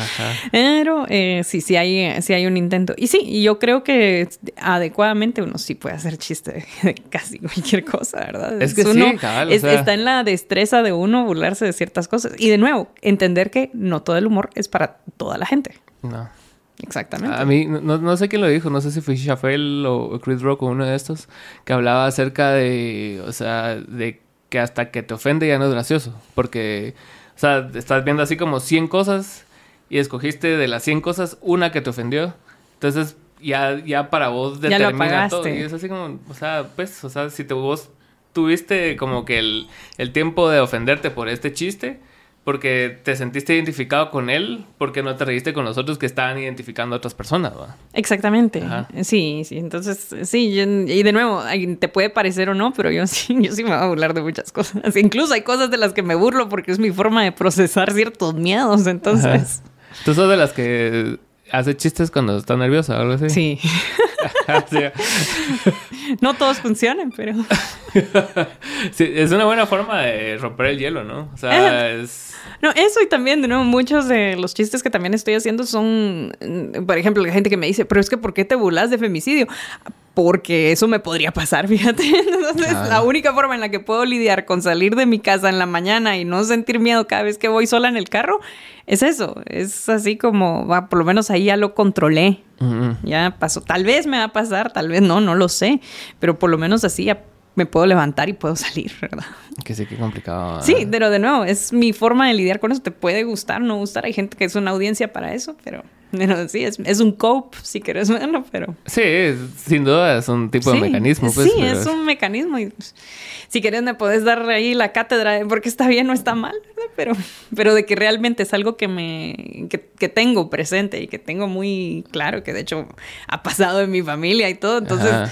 Pero, eh, sí, sí hay, sí hay un intento. Y sí, yo creo que adecuadamente uno sí puede hacer chiste de, casi cualquier cosa, ¿verdad? Es que sí, Está en la destreza de uno burlarse de ciertas cosas. Y de nuevo, entender que no todo el humor es para toda la gente. No. Exactamente. A mí, no, no, sé quién lo dijo, no sé si fue Shafel o Chris Rock o uno de estos, que hablaba acerca de, o sea, de que hasta que te ofende ya no es gracioso. Porque, o sea, estás viendo así como 100 cosas y escogiste de las 100 cosas una que te ofendió. Entonces, ya, ya para vos determina todo. Y es así como, o sea, pues, o sea, si te, vos tuviste como que el, el tiempo de ofenderte por este chiste, porque te sentiste identificado con él, porque no te reíste con los otros que estaban identificando a otras personas, ¿va? Exactamente. Sí, sí. Entonces, sí, y de nuevo, te puede parecer o no, pero yo sí, yo sí me voy a burlar de muchas cosas. Incluso hay cosas de las que me burlo porque es mi forma de procesar ciertos miedos, entonces. Tú sos de las que hace chistes cuando está nerviosa o algo así. Sí. no todos funcionan, pero. sí, es una buena forma de romper el hielo, ¿no? O sea, es no, eso y también, de nuevo, muchos de los chistes que también estoy haciendo son, mm, por ejemplo, la gente que me dice, pero es que ¿por qué te burlas de femicidio? Porque eso me podría pasar, fíjate. Entonces, la única forma en la que puedo lidiar con salir de mi casa en la mañana y no sentir miedo cada vez que voy sola en el carro es eso. Es así como, va, por lo menos ahí ya lo controlé. Ya pasó. Tal vez me va a pasar, tal vez no, no lo sé. Pero por lo menos así ya me puedo levantar y puedo salir, ¿verdad? Que sí, qué complicado. Sí, pero de nuevo, es mi forma de lidiar con eso. Te puede gustar, no gustar. Hay gente que es una audiencia para eso, pero, pero sí, es, un cope, si quieres verlo, pero... Sí, sin duda es un tipo de mecanismo. Pues, sí, es un mecanismo. Y, pues, si quieres me puedes dar ahí la cátedra de por qué está bien o está mal, ¿verdad? Pero, pero de que realmente es algo que me... Que, que, tengo presente y que tengo muy claro, que de hecho ha pasado en mi familia y todo. Entonces...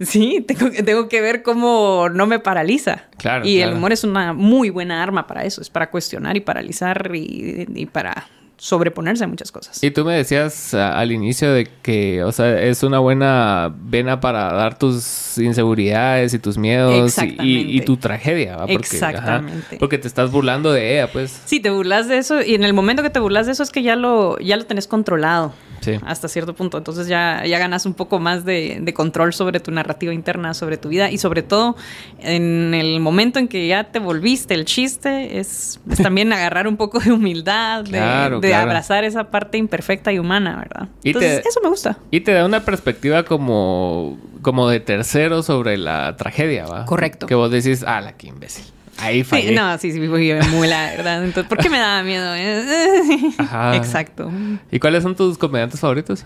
Sí, tengo, tengo que ver cómo no me paraliza. Claro. Y el humor es una muy buena arma para eso, es para cuestionar y paralizar y, y para sobreponerse a muchas cosas. Y tú me decías al inicio de que, o sea, es una buena vena para dar tus inseguridades y tus miedos y, tu tragedia, Porque, Exactamente. porque te estás burlando de ella, pues. Sí, te burlas de eso y en el momento que te burlas de eso es que ya lo, ya lo tenés controlado. Sí. Hasta cierto punto. Entonces ya, ya ganas un poco más de, control sobre tu narrativa interna, sobre tu vida y sobre todo en el momento en que ya te volviste el chiste, es, también agarrar un poco de humildad, claro, de abrazar esa parte imperfecta y humana, ¿verdad? Entonces, eso me gusta. Y te da una perspectiva como, como de tercero sobre la tragedia, ¿va? Correcto. Que vos decís, ah, la que imbécil. Ahí fallé. Sí, no, sí, sí, muy la verdad. Entonces, ¿por qué me daba miedo? Ajá. Exacto. ¿Y cuáles son tus comediantes favoritos?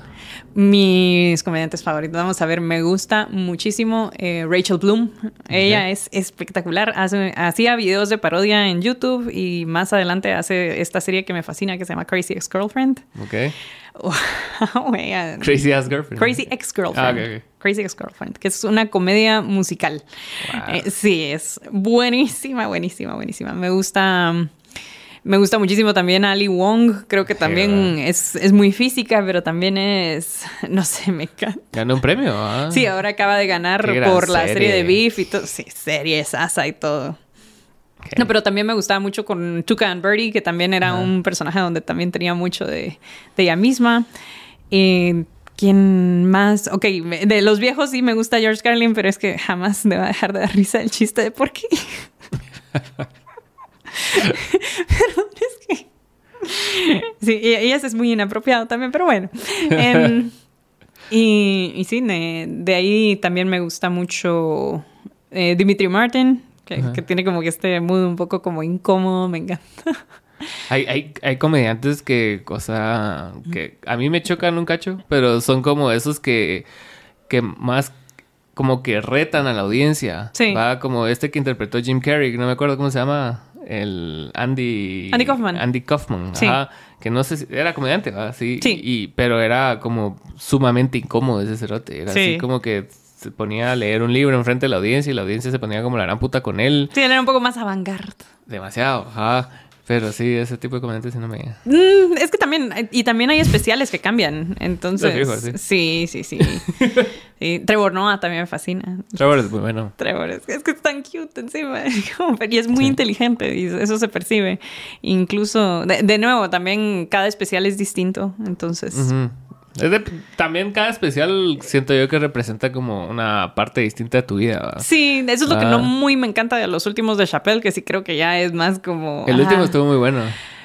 Mis comediantes favoritos. Vamos a ver, me gusta muchísimo eh, Rachel Bloom. Ella es espectacular. Hace, hacía videos de parodia en YouTube y más adelante hace esta serie que me fascina que se llama Crazy Ex-Girlfriend. Ok. Crazy Ex Girlfriend. Crazy Ex-Girlfriend. Ah, Crazy Ex-Girlfriend, que es una comedia musical. Eh, sí, es buenísima, buenísima, buenísima. Me gusta. Me gusta muchísimo también Ali Wong. Creo que también es, es, muy física, pero también es. No sé, me encanta. Ganó un premio. Ah. Sí, ahora acaba de ganar por la serie. de Beef y todo. Sí, serie, Asa y todo. No, pero también me gustaba mucho con Tuca and Birdie, que también era un personaje donde también tenía mucho de, de ella misma. Y ¿Quién más? Ok, de los viejos sí me gusta George Carlin, pero es que jamás me va a dejar de dar risa el chiste de por qué. pero es que... Sí, y, ese es muy inapropiado también, pero bueno. Em, y, y, sí, de, ahí también me gusta mucho eh, Dimitri Martin, que, tiene como que este mood un poco como incómodo, me encanta. Hay, hay, hay comediantes que, o sea, que a mí me chocan un cacho, pero son como esos que, que más como que retan a la audiencia. Sí. Va como este que interpretó Jim Carrey, no me acuerdo cómo se llama, el Andy... Andy Kaufman. Andy Kaufman, ajá. Que no sé si... Era comediante, ¿va? Sí. sí. Y, pero era como sumamente incómodo ese cerote. Era así como que se ponía a leer un libro enfrente de la audiencia y la audiencia se ponía como la gran puta con él. Sí, era un poco más avant Demasiado, ajá. Pero sí, ese tipo de comentarios sí no me... Mm, es que también, y también hay especiales que cambian, entonces... sí, sí, sí. sí. Trevor Noah también me fascina. Trevor es muy bueno. Trevor es, es que es tan cute encima, y es muy inteligente, y eso se percibe. Incluso, de, nuevo, también cada especial es distinto, entonces también cada especial siento yo que representa como una parte distinta de tu vida. Sí, eso es lo que no ah. muy me encanta de los últimos de Chappelle, que sí creo que ya es más como... El último estuvo muy bueno.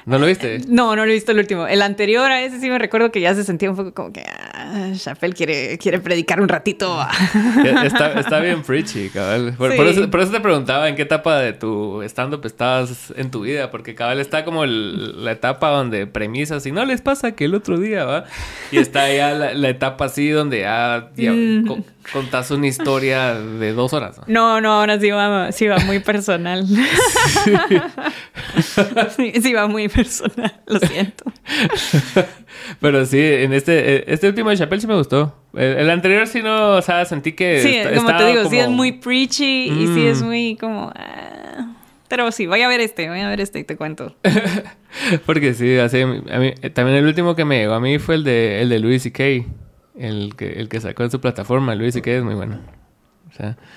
¿No lo viste? No, no lo he visto el último. El anterior a ese sí me recuerdo que ya se sentía un poco como que ah, Chappelle quiere, quiere predicar un ratito. está, está, bien preachy, cabal. Por, eso, te preguntaba en qué etapa de tu stand-up estabas en tu vida, porque cabal está como la etapa donde premisas y no les pasa que el otro día, ¿va? Y está ya la, etapa así donde ya, mm. Contás una historia de dos horas. No, no, ahora sí va, sí va muy personal. sí, va muy personal, lo siento. Pero sí, en este, este último de Chappelle sí me gustó. El, anterior sí no, o sea, sentí que. Sí, como te digo, sí es muy preachy y sí es mm. muy como. Ah, pero sí, voy a ver este, voy a ver este y te cuento. Porque sí, así, a mí, también el último que me llegó a mí fue el de, el de Louis C.K., el que, el que sacó en su plataforma. Louis C.K. es muy bueno.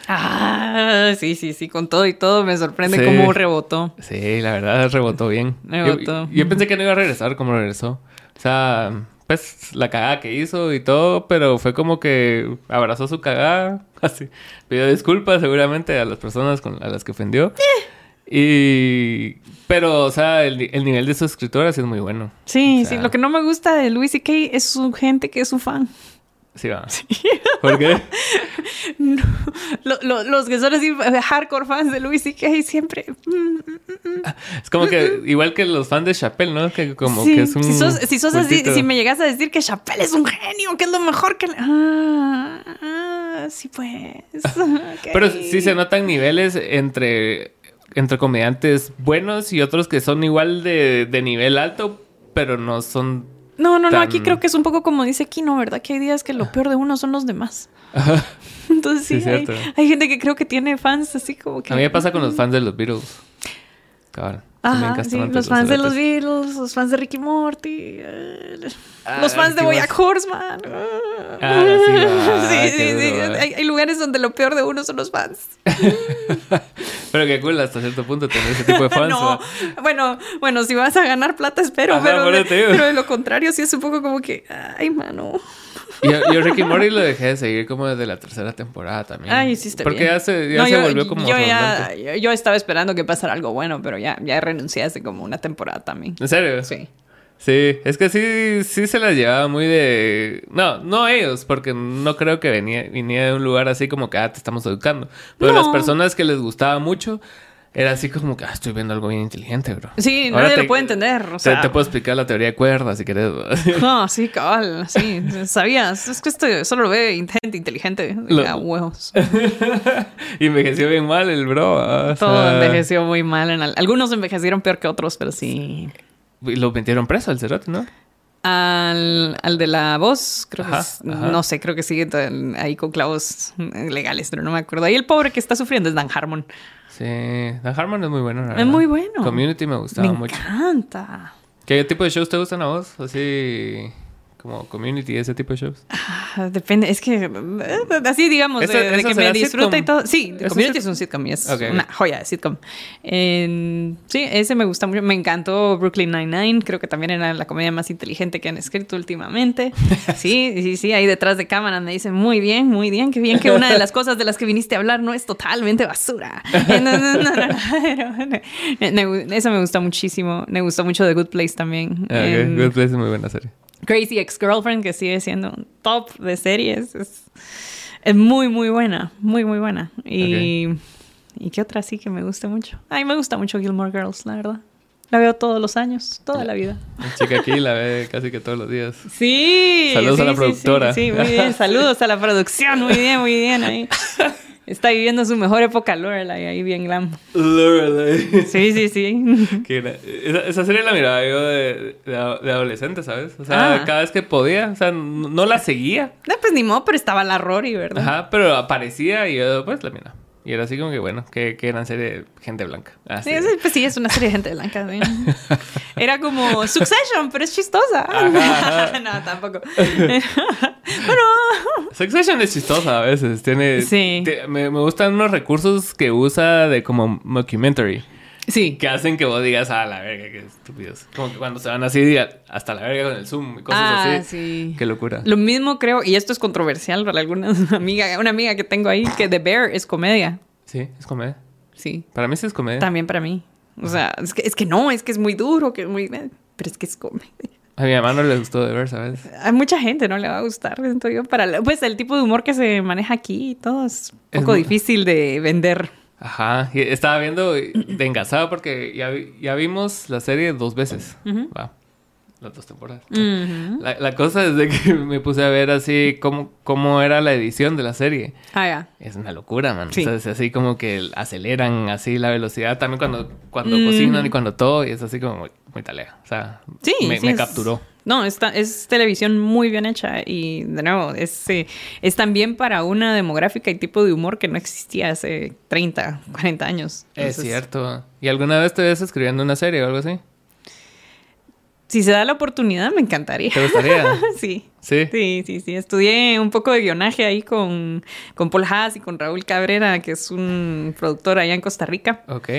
Ah, sí, sí, sí, con todo y todo me sorprende cómo rebotó. Sí, la verdad rebotó bien. Rebotó. Yo, pensé que no iba a regresar como regresó. O sea, pues la cagada que hizo y todo, pero fue como que abrazó su cagada, así. Pidió disculpas seguramente a las personas con, a las que ofendió. Eh. Y... Pero, o sea, el, nivel de su escritora sí es muy bueno. Sí, sí. Lo que no me gusta de Louis C.K. es su gente que es su fan. Sí, va. ¿Por qué? los que son así eh, hardcore fans de Louis C.K. siempre. Mm, mm, mm, es como que, igual que los fans de Chappelle, ¿no? Que como que es un. Si sos, si sos así, si me llegas a decir que Chappelle es un genio, que es lo mejor que. Ah, ah sí, pues. Pero sí se notan niveles entre, entre comediantes buenos y otros que son igual de, de nivel alto, pero no son no, no, no, aquí creo que es un poco como dice Kino, ¿verdad? Que hay días que lo peor de uno son los demás. Entonces sí, hay, gente que creo que tiene fans así como que... A mí me pasa con los fans de los Beatles. Claro. Ajá, sí, los fans de los Beatles, los fans de Ricky Morty, eh, ah, los fans de Boyack Horseman. Ah, sí, sí, sí, Hay, lugares donde lo peor de uno son los fans. pero qué cool hasta cierto punto tener ese tipo de fans. no, bueno, bueno, si vas a ganar plata, espero, pero, pero de lo contrario sí es un poco como que, ay, mano. Yo, Ricky Morty lo dejé de seguir como desde la tercera temporada también. Ay, hiciste Porque ya se, ya se volvió como... Yo, ya, yo, estaba esperando que pasara algo bueno, pero ya, ya renuncié hace como una temporada también. ¿En serio? Sí. Sí, es que sí, sí se las llevaba muy de... No, no ellos, porque no creo que venía, viniera de un lugar así como que, ah, te estamos educando. Pero las personas que les gustaba mucho era así como que, ah, estoy viendo algo bien inteligente, bro. Sí, nadie lo puede entender. O sea, te, puedo explicar la teoría de cuerdas si querés. no, sí, cabal, sí. Sabías. Es que esto solo lo ve gente inteligente. Lo... huevos. envejeció bien mal el bro. Todo envejeció muy mal. En Algunos envejecieron peor que otros, pero sí. Y lo metieron preso al cerote, ¿no? Al, al, de la voz, creo que no sé, creo que sigue ahí con clavos legales, pero no me acuerdo. Ahí el pobre que está sufriendo es Dan Harmon. Sí, Dan Harmon es muy bueno. Es muy bueno. Community me gustaba mucho. Me encanta. ¿Qué tipo de shows te gustan a vos? Así como community, ese tipo de shows? Ah, depende, es que eh, así digamos, de, que me disfruta y todo. Sí, community es un sitcom y es una joya de sitcom. sí, ese me gusta mucho. Me encantó Brooklyn Nine-Nine, creo que también era la comedia más inteligente que han escrito últimamente. Sí, sí, sí, ahí detrás de cámara me dicen muy bien, muy bien, qué bien que una de las cosas de las que viniste a hablar no es totalmente basura. No, no, no, eso me gusta muchísimo. Me gustó mucho The Good Place también. Ah, Good Place es muy buena serie. Crazy Ex-Girlfriend, que sigue siendo un top de series. Es, muy, muy buena. Muy, muy buena. Y, ¿Y qué otra sí que me gusta mucho? A mí me gusta mucho Gilmore Girls, la verdad. La veo todos los años, toda la vida. La chica aquí la ve casi que todos los días. Sí. Saludos a la productora. Sí, muy bien. Saludos a la producción. Muy bien, muy bien ahí. Está viviendo su mejor época Lorelai, ahí bien glam. Lorelai. Sí, sí, sí. esa, serie la miraba yo de, de, adolescente, ¿sabes? O sea, ah. cada vez que podía, o sea, no, la seguía. No, pues ni modo, pero estaba la Rory, ¿verdad? Ajá, pero aparecía y yo, pues, la miraba. Y era así como que, bueno, que, que eran serie de gente blanca. Ah, sí, pues sí, es una serie de gente blanca. Era como Succession, pero es chistosa. no, tampoco. bueno. Succession es chistosa a veces. Tiene, sí. me, me gustan unos recursos que usa de como mockumentary. Sí. Que hacen que vos digas, ah, la verga, qué estúpidos. Como que cuando se van así hasta la verga con el Zoom y cosas ah, así. Sí. Qué locura. Lo mismo creo, y esto es controversial para algunas amigas, una amiga que tengo ahí, que The Bear es comedia. Sí, es comedia. Sí. Para mí sí es comedia. También para mí. O sea, es que, es que no, es que es muy duro, que es muy... Pero es que es comedia. A mi mamá no le gustó de ver, ¿sabes? A mucha gente no le va a gustar, siento yo. Para, pues el tipo de humor que se maneja aquí y todo es un poco difícil de vender. Ajá, estaba viendo de porque ya, ya vimos la serie dos veces. Va las dos temporadas. la, cosa es de que me puse a ver así cómo, cómo era la edición de la serie. Ah, ya. Es una locura, man. O sea, es así como que aceleran así la velocidad también cuando, cuando cocinan y cuando todo. Y es así como muy, muy talea. O sea, sí, me, capturó. No, esta, es televisión muy bien hecha y de nuevo, es, eh, es también para una demográfica y tipo de humor que no existía hace 30, 40 años. Es cierto. ¿Y alguna vez te ves escribiendo una serie o algo así? Si se da la oportunidad, me encantaría. ¿Te gustaría? sí. ¿Sí? Sí, sí, sí. Estudié un poco de guionaje ahí con, con Paul Haas y con Raúl Cabrera, que es un productor allá en Costa Rica. Ok.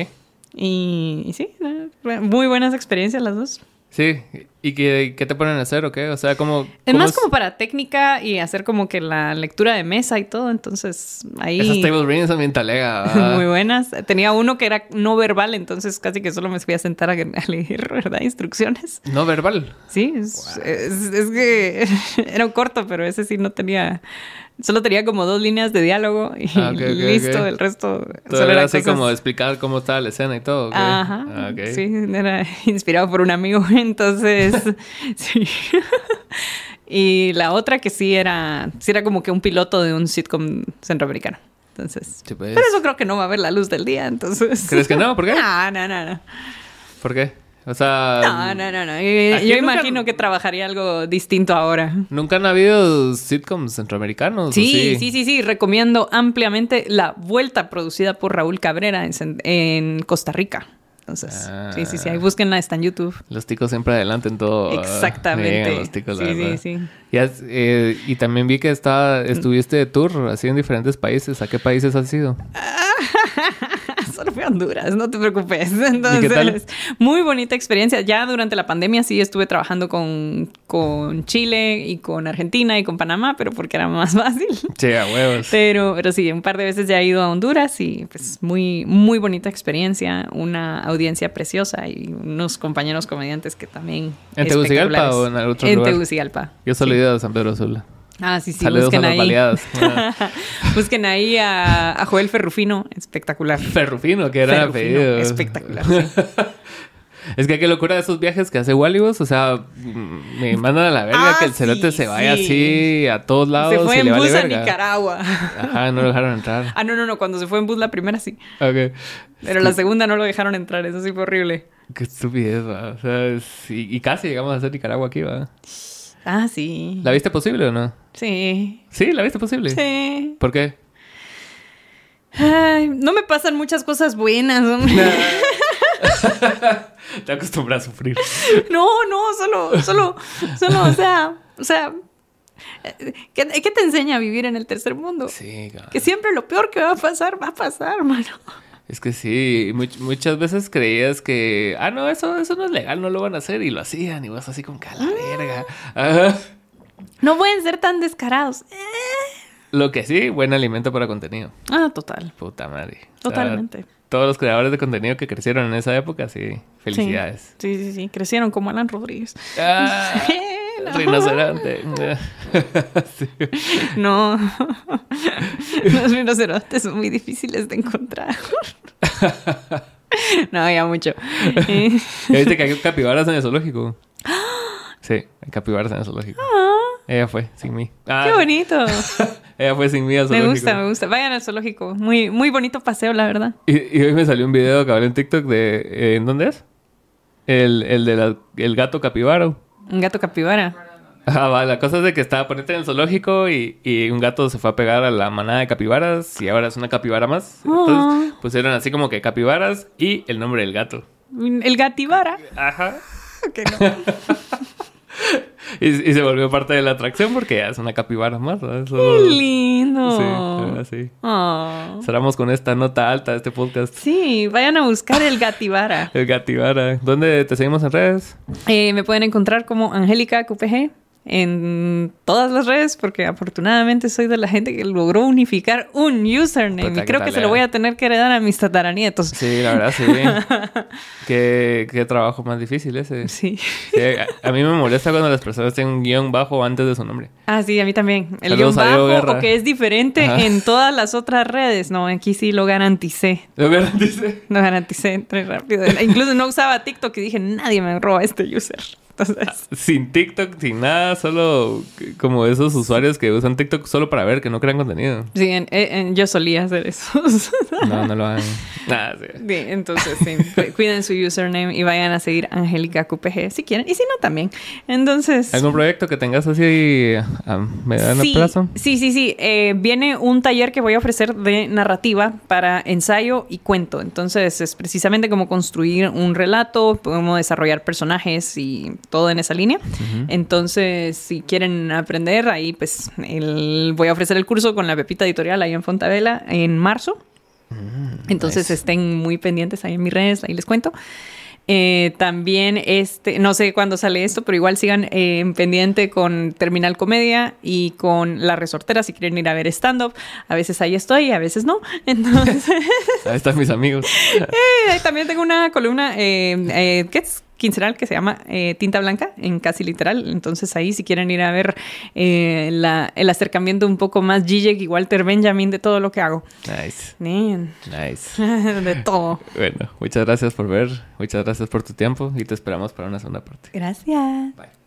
y sí, muy buenas experiencias las dos. Sí, ¿y qué, qué, te ponen a hacer o qué? O sea, como... Es más como para técnica y hacer como que la lectura de mesa y todo, entonces ahí... Esas table readings talega. Muy buenas. Tenía uno que era no verbal, entonces casi que solo me fui a sentar a, leer, ¿verdad? Instrucciones. ¿No verbal? Sí, es, es que era un corto, pero ese sí no tenía Solo tenía como dos líneas de diálogo y ah, listo, el resto solo era así como explicar cómo estaba la escena y todo. Ajá. Ah, sí, era inspirado por un amigo, entonces sí. y la otra que sí era, sí era como que un piloto de un sitcom centroamericano. Entonces, pues. pero eso creo que no va a ver la luz del día, entonces. ¿Crees que no? ¿Por qué? No, no, no, no. ¿Por qué? O sea. No, no, no, no. Yo, imagino que trabajaría algo distinto ahora. ¿Nunca han habido sitcoms centroamericanos? Sí, sí, sí, sí, Recomiendo ampliamente La Vuelta, producida por Raúl Cabrera en, Costa Rica. Entonces, sí, sí, sí. Ahí ah. búsquenla, está en YouTube. Los ticos siempre adelante en todo. Exactamente. los ticos, sí, sí, sí. Y, eh, y, también vi que está, estuviste de tour así en diferentes países. ¿A qué países has ido? solo fui a Honduras, no te preocupes. Entonces, muy bonita experiencia. Ya durante la pandemia sí estuve trabajando con, con Chile y con Argentina y con Panamá, pero porque era más fácil. Sí, a huevos. Pero, pero sí, un par de veces ya he ido a Honduras y pues muy, muy bonita experiencia, una audiencia preciosa y unos compañeros comediantes que también... ¿En Tegucigalpa o en otro lugar? En Tegucigalpa. Yo solo he ido a San Pedro Sula. Ah, sí, sí, busquen ahí. busquen ahí a, Joel Ferrufino, espectacular. Ferrufino, que era pedido. Espectacular. es que qué locura de esos viajes que hace Wallibus. O sea, me mandan a la verga que el ah, cerote se vaya así a todos lados. Se fue en bus a Nicaragua. Ajá, no lo dejaron entrar. Ah, no, no, no. Cuando se fue en bus la primera sí. Ok. Pero la segunda no lo dejaron entrar. Eso sí fue horrible. Qué estupidez, ¿va? O sea, y, y, casi llegamos a hacer Nicaragua aquí, ¿va? Ah, sí. ¿La viste posible o no? Sí. ¿Sí? ¿La viste posible? Sí. ¿Por qué? Ay, no me pasan muchas cosas buenas, hombre. Te acostumbras a sufrir. No, no, solo, solo, solo, o sea, o sea, ¿qué, ¿qué, te enseña a vivir en el tercer mundo? Sí, claro. Que siempre lo peor que va a pasar, va a pasar, mano. Es que sí, muchas veces creías que, ah, no, eso, eso no es legal, no lo van a hacer, y lo hacían, y vas así con verga. Ah. No pueden ser tan descarados. Lo que sí, buen alimento para contenido. Ah, total. Puta madre. Totalmente. todos los creadores de contenido que crecieron en esa época, sí, felicidades. Sí, sí, sí, crecieron como Alan Rodríguez. Ah. Rinoceronte. No. Los rinocerontes son muy difíciles de encontrar. No, ya mucho. ¿Ya viste que hay capibaras en el zoológico? Sí, hay capibaras en el zoológico. Ah. Ella fue sin mí. ¡Qué ah. bonito! Ella fue sin mí al zoológico. Me gusta, me gusta. Vayan al zoológico. Muy, muy bonito paseo, la verdad. Y, hoy me salió un video que en TikTok de... Eh, ¿En dónde es? El, el de el gato capibaro. Un gato capibara. Ah, va, la cosa es de que estaba poniendo en el zoológico y, y, un gato se fue a pegar a la manada de capibaras y ahora es una capibara más. Entonces ah. pusieron así como que capibaras y el nombre del gato. El gatibara. Ajá. que no. y, y, se volvió parte de la atracción porque ya es una capibara más. ¡Qué lindo! Sí, así. Oh. Cerramos con esta nota alta de este podcast. Sí, vayan a buscar el gatibara. el gatibara. ¿Dónde te seguimos en redes? Eh, me pueden encontrar como Angélica QPG en todas las redes porque afortunadamente soy de la gente que logró unificar un username y creo que se lo voy a tener que heredar a mis tataranietos. Sí, la verdad, sí. qué, qué, trabajo más difícil ese. Sí. a, mí me molesta cuando las personas tienen un guion bajo antes de su nombre. Ah, sí, a mí también. El guion bajo o que es diferente en todas las otras redes. No, aquí sí lo garanticé. Lo garanticé. Lo garanticé très rápido. Incluso no usaba TikTok y dije, nadie me roba este user. Sin TikTok, sin nada, solo como esos usuarios que usan TikTok solo para ver, que no crean contenido. Sí, yo solía hacer eso. no, no lo hagan. Nada, sí. entonces, sí, cuiden su username y vayan a seguir Angélica QPG si quieren. Y si no, también. Entonces... ¿Algún proyecto que tengas así a mediano sí, plazo? Sí, sí, sí. Eh, viene un taller que voy a ofrecer de narrativa para ensayo y cuento. Entonces, es precisamente como construir un relato, cómo desarrollar personajes y todo en esa línea. Entonces, si quieren aprender, ahí pues voy a ofrecer el curso con la Pepita Editorial ahí en Fontavela en marzo. Mm, Entonces estén muy pendientes ahí en mis redes, ahí les cuento. Eh, también, este, no sé cuándo sale esto, pero igual sigan eh, en pendiente con Terminal Comedia y con La Resortera si quieren ir a ver stand-up. A veces ahí estoy, a veces no. Entonces. ahí están mis amigos. Eh, también tengo una columna, ¿qué es? Quincenal que se llama eh, Tinta Blanca, en casi literal. Entonces ahí si quieren ir a ver eh, el acercamiento un poco más Zizek y Walter Benjamin de todo lo que hago. Nice. Nice. de todo. Bueno, muchas gracias por ver, muchas gracias por tu tiempo y te esperamos para una segunda parte. Gracias. Bye.